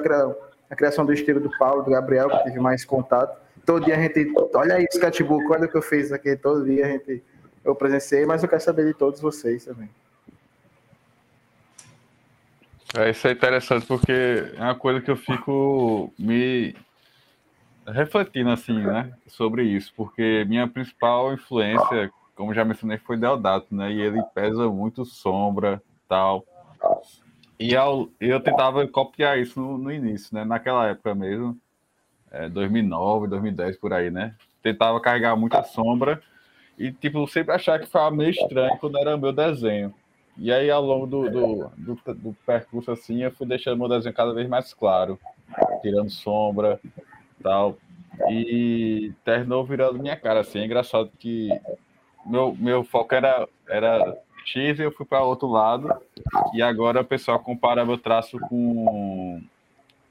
a criação do estilo do Paulo, do Gabriel, que tive mais contato. Todo dia a gente, olha aí, sketchbook, olha o que eu fiz aqui, todo dia a gente, eu presenciei, mas eu quero saber de todos vocês também. É, isso é interessante porque é uma coisa que eu fico me refletindo assim, né, sobre isso, porque minha principal influência, como já mencionei, foi Deodato, né, e ele pesa muito sombra, tal. E ao, eu tentava copiar isso no, no início, né, naquela época mesmo, é, 2009, 2010 por aí, né. Tentava carregar muita sombra e tipo sempre achar que ficava meio estranho quando era meu desenho. E aí, ao longo do, do, do, do percurso, assim, eu fui deixando meu desenho cada vez mais claro, tirando sombra tal. E terminou virando minha cara, assim. É engraçado que meu, meu foco era, era X e eu fui para outro lado. E agora o pessoal compara meu traço com,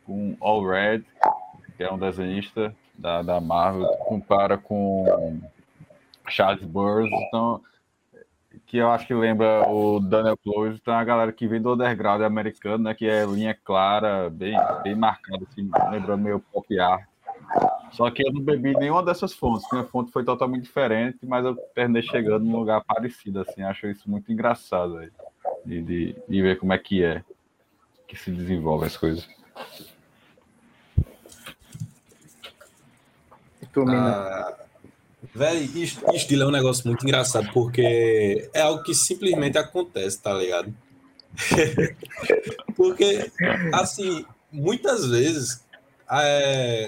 com All Red, que é um desenhista da, da Marvel, compara com Charles Burns. Então, que eu acho que lembra o Daniel Close, então é a galera que vem do underground americano, né, que é linha clara, bem, bem marcada, assim, lembrando meio pop art. Só que eu não bebi nenhuma dessas fontes, minha fonte foi totalmente diferente, mas eu terminei chegando num lugar parecido, assim, acho isso muito engraçado, aí, de, de, de ver como é que é que se desenvolve as coisas. E tu? Ah, Velho, estilo é um negócio muito engraçado, porque é algo que simplesmente acontece, tá ligado? <laughs> porque, assim, muitas vezes, é,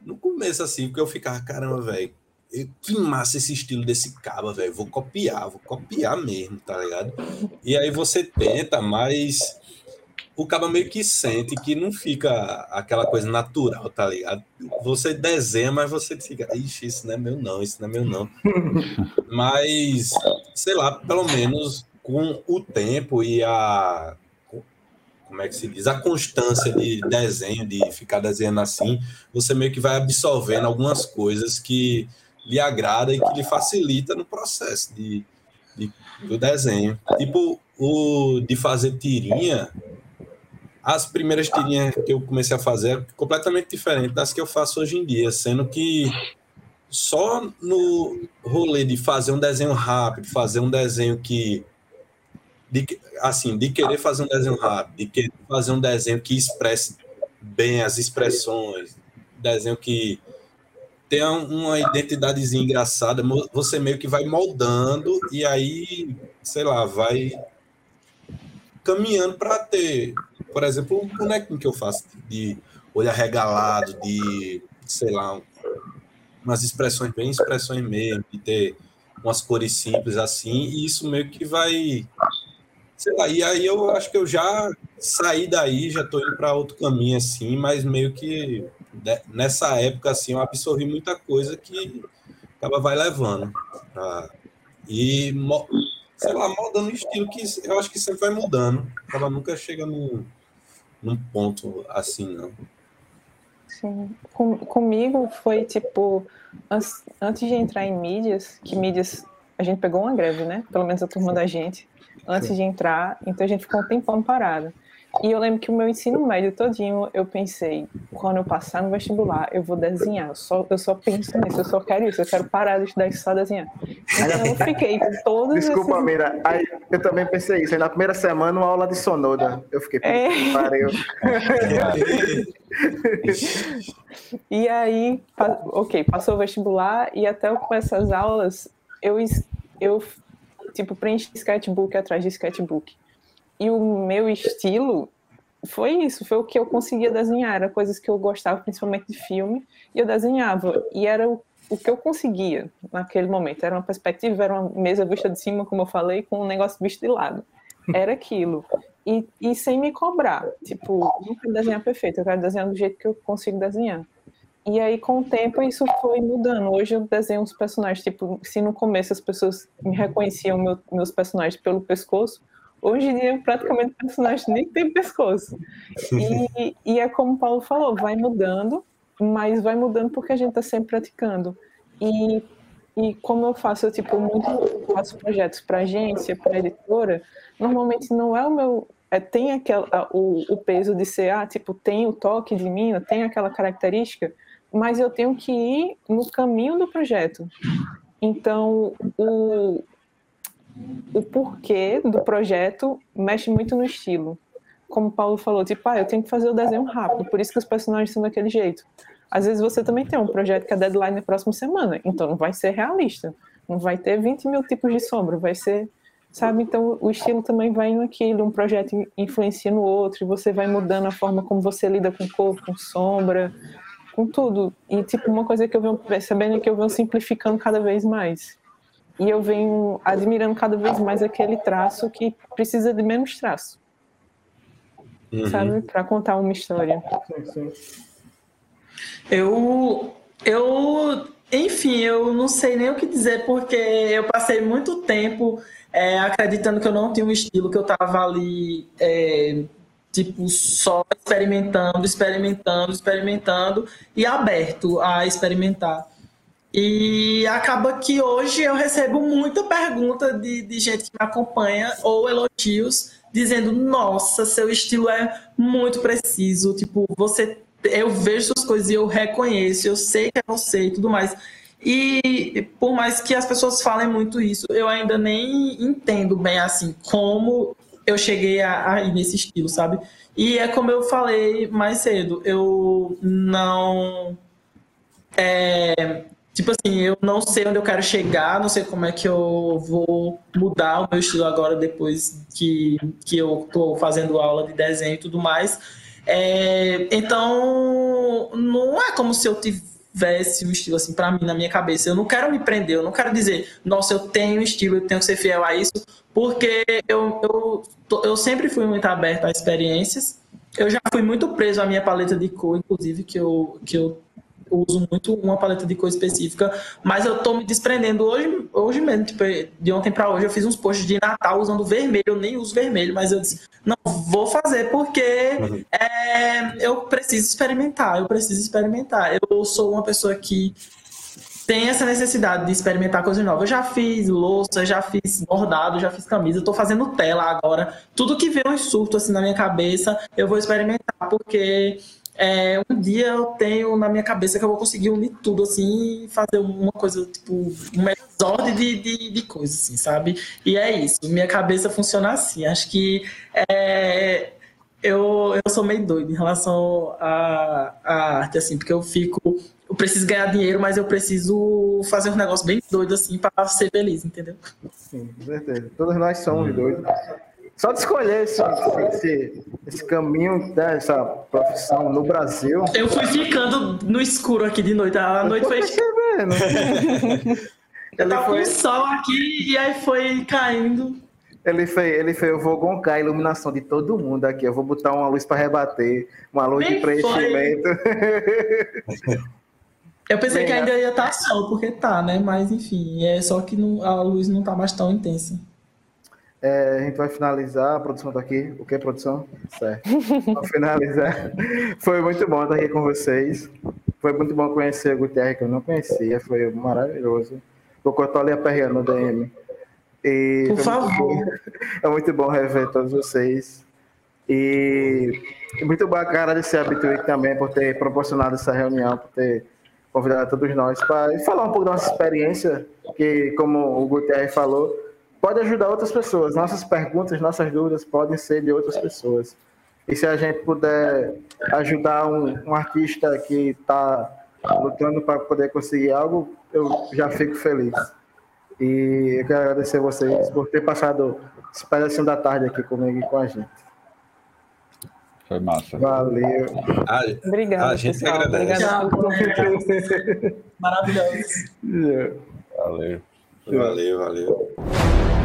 no começo, assim, porque eu ficava, caramba, velho, que massa esse estilo desse caba, velho, vou copiar, vou copiar mesmo, tá ligado? E aí você tenta, mas o cara meio que sente que não fica aquela coisa natural, tá ligado? Você desenha, mas você fica, ixi, isso não é meu não, isso não é meu não. <laughs> mas, sei lá, pelo menos com o tempo e a como é que se diz, a constância de desenho, de ficar desenhando assim, você meio que vai absorvendo algumas coisas que lhe agrada e que lhe facilita no processo de, de do desenho. Tipo, o de fazer tirinha, as primeiras tirinhas que eu comecei a fazer eram completamente diferentes das que eu faço hoje em dia, sendo que só no rolê de fazer um desenho rápido, fazer um desenho que de, assim, de querer fazer um desenho rápido, de querer fazer um desenho que expresse bem as expressões, desenho que tenha uma identidadezinha engraçada, você meio que vai moldando e aí, sei lá, vai caminhando para ter por exemplo, um bonequinho que eu faço de olho arregalado, de, sei lá, umas expressões bem expressões mesmo, de ter umas cores simples assim, e isso meio que vai. Sei lá, e aí eu acho que eu já saí daí, já estou indo para outro caminho assim, mas meio que nessa época assim eu absorvi muita coisa que acaba vai levando. Tá? E sei lá, mudando o estilo que eu acho que sempre vai mudando. Acaba nunca chega no num ponto assim, não. Sim. Com, comigo foi tipo, antes, antes de entrar em mídias, que mídias a gente pegou uma greve, né? Pelo menos a turma da gente, antes Sim. de entrar, então a gente ficou um tempão parado. E eu lembro que o meu ensino médio todinho, eu pensei, quando eu passar no vestibular, eu vou desenhar. Eu só, eu só penso nisso, eu só quero isso, eu quero parar de estudar e só desenhar. Então eu fiquei todos Desculpa, esses... Mira, aí, eu também pensei isso. Aí na primeira semana, uma aula de sonoda. Eu fiquei, é... pariu. <laughs> e aí, ok, passou o vestibular e até eu começar as aulas, eu, eu tipo, preenchi sketchbook atrás de sketchbook. E o meu estilo foi isso, foi o que eu conseguia desenhar, era coisas que eu gostava, principalmente de filme, e eu desenhava. E era o, o que eu conseguia naquele momento. Era uma perspectiva, era uma mesa vista de cima, como eu falei, com um negócio visto de lado. Era aquilo. E, e sem me cobrar. Tipo, não quero desenhar perfeito, eu quero desenhar do jeito que eu consigo desenhar. E aí, com o tempo, isso foi mudando. Hoje eu desenho uns personagens, tipo, se no começo as pessoas me reconheciam meu, meus personagens pelo pescoço, Hoje em dia, praticamente, o personagem nem tem pescoço. E, e é como o Paulo falou, vai mudando, mas vai mudando porque a gente está sempre praticando. E, e como eu faço, eu tipo, muito faço projetos para agência, para editora, normalmente não é o meu. É, tem aquela, o, o peso de ser, ah, tipo, tem o toque de mim, tem aquela característica, mas eu tenho que ir no caminho do projeto. Então, o, o porquê do projeto mexe muito no estilo. Como o Paulo falou, tipo, ah, eu tenho que fazer o desenho rápido, por isso que os personagens são daquele jeito. Às vezes você também tem um projeto que a deadline é próxima semana, então não vai ser realista. Não vai ter 20 mil tipos de sombra, vai ser, sabe? Então o estilo também vai naquilo, um projeto influencia no outro, e você vai mudando a forma como você lida com cor, com sombra, com tudo. E tipo, uma coisa que eu venho percebendo é que eu venho simplificando cada vez mais. E eu venho admirando cada vez mais aquele traço que precisa de menos traço. Uhum. Sabe? Para contar uma história. Eu, eu, enfim, eu não sei nem o que dizer, porque eu passei muito tempo é, acreditando que eu não tinha um estilo, que eu estava ali, é, tipo, só experimentando, experimentando, experimentando e aberto a experimentar. E acaba que hoje eu recebo muita pergunta de, de gente que me acompanha ou elogios dizendo: Nossa, seu estilo é muito preciso. Tipo, você, eu vejo suas coisas e eu reconheço, eu sei que é você e tudo mais. E por mais que as pessoas falem muito isso, eu ainda nem entendo bem assim como eu cheguei a, a ir nesse estilo, sabe? E é como eu falei mais cedo, eu não. É, Tipo assim, eu não sei onde eu quero chegar, não sei como é que eu vou mudar o meu estilo agora depois que, que eu tô fazendo aula de desenho e tudo mais. É, então, não é como se eu tivesse um estilo assim para mim na minha cabeça. Eu não quero me prender, eu não quero dizer, nossa, eu tenho estilo, eu tenho que ser fiel a isso, porque eu, eu, eu sempre fui muito aberto a experiências. Eu já fui muito preso à minha paleta de cor, inclusive, que eu, que eu uso muito uma paleta de cor específica, mas eu tô me desprendendo hoje, hoje mesmo, tipo, de ontem para hoje eu fiz uns posts de Natal usando vermelho, eu nem uso vermelho, mas eu disse, não, vou fazer porque uhum. é, eu preciso experimentar, eu preciso experimentar. Eu sou uma pessoa que tem essa necessidade de experimentar coisas novas. Eu já fiz louça, já fiz bordado, já fiz camisa, estou fazendo tela agora. Tudo que vem um surto assim na minha cabeça, eu vou experimentar, porque é, um dia eu tenho na minha cabeça que eu vou conseguir unir tudo assim e fazer uma coisa, tipo, um exórdio de, de, de coisas, assim, sabe? E é isso, minha cabeça funciona assim. Acho que é, eu, eu sou meio doido em relação à, à arte, assim, porque eu fico. Eu preciso ganhar dinheiro, mas eu preciso fazer um negócio bem doido, assim, para ser feliz, entendeu? Sim, com certeza. Todos nós somos doidos. Só de escolher esse, esse, esse caminho né, profissão no Brasil. Eu fui ficando no escuro aqui de noite. A noite foi. Percebendo. <laughs> eu tava foi... com sol aqui e aí foi caindo. Ele fez, ele fez, eu vou goncar a iluminação de todo mundo aqui. Eu vou botar uma luz para rebater, uma luz de preenchimento. Eu pensei Bem, que ainda ia estar tá sol, porque tá, né? Mas enfim, é só que não, a luz não tá mais tão intensa. É, a gente vai finalizar, a produção está aqui. O que, produção? Certo. <laughs> Vamos finalizar. Foi muito bom estar aqui com vocês. Foi muito bom conhecer o Guterres, que eu não conhecia. Foi maravilhoso. Vou cortar ali a perna no DM. E Por favor. Muito é muito bom rever todos vocês. E muito bom agradecer a Bitwig também por ter proporcionado essa reunião, por ter convidado todos nós para falar um pouco da nossa experiência, que, como o Guterres falou, pode ajudar outras pessoas. Nossas perguntas, nossas dúvidas podem ser de outras pessoas. E se a gente puder ajudar um, um artista que está lutando para poder conseguir algo, eu já fico feliz. E eu quero agradecer a vocês por ter passado esse pedacinho da tarde aqui comigo e com a gente. Foi massa. Valeu. Obrigada, a gente pessoal. agradece. <laughs> Maravilhoso. Valeu. Valeu, valeu.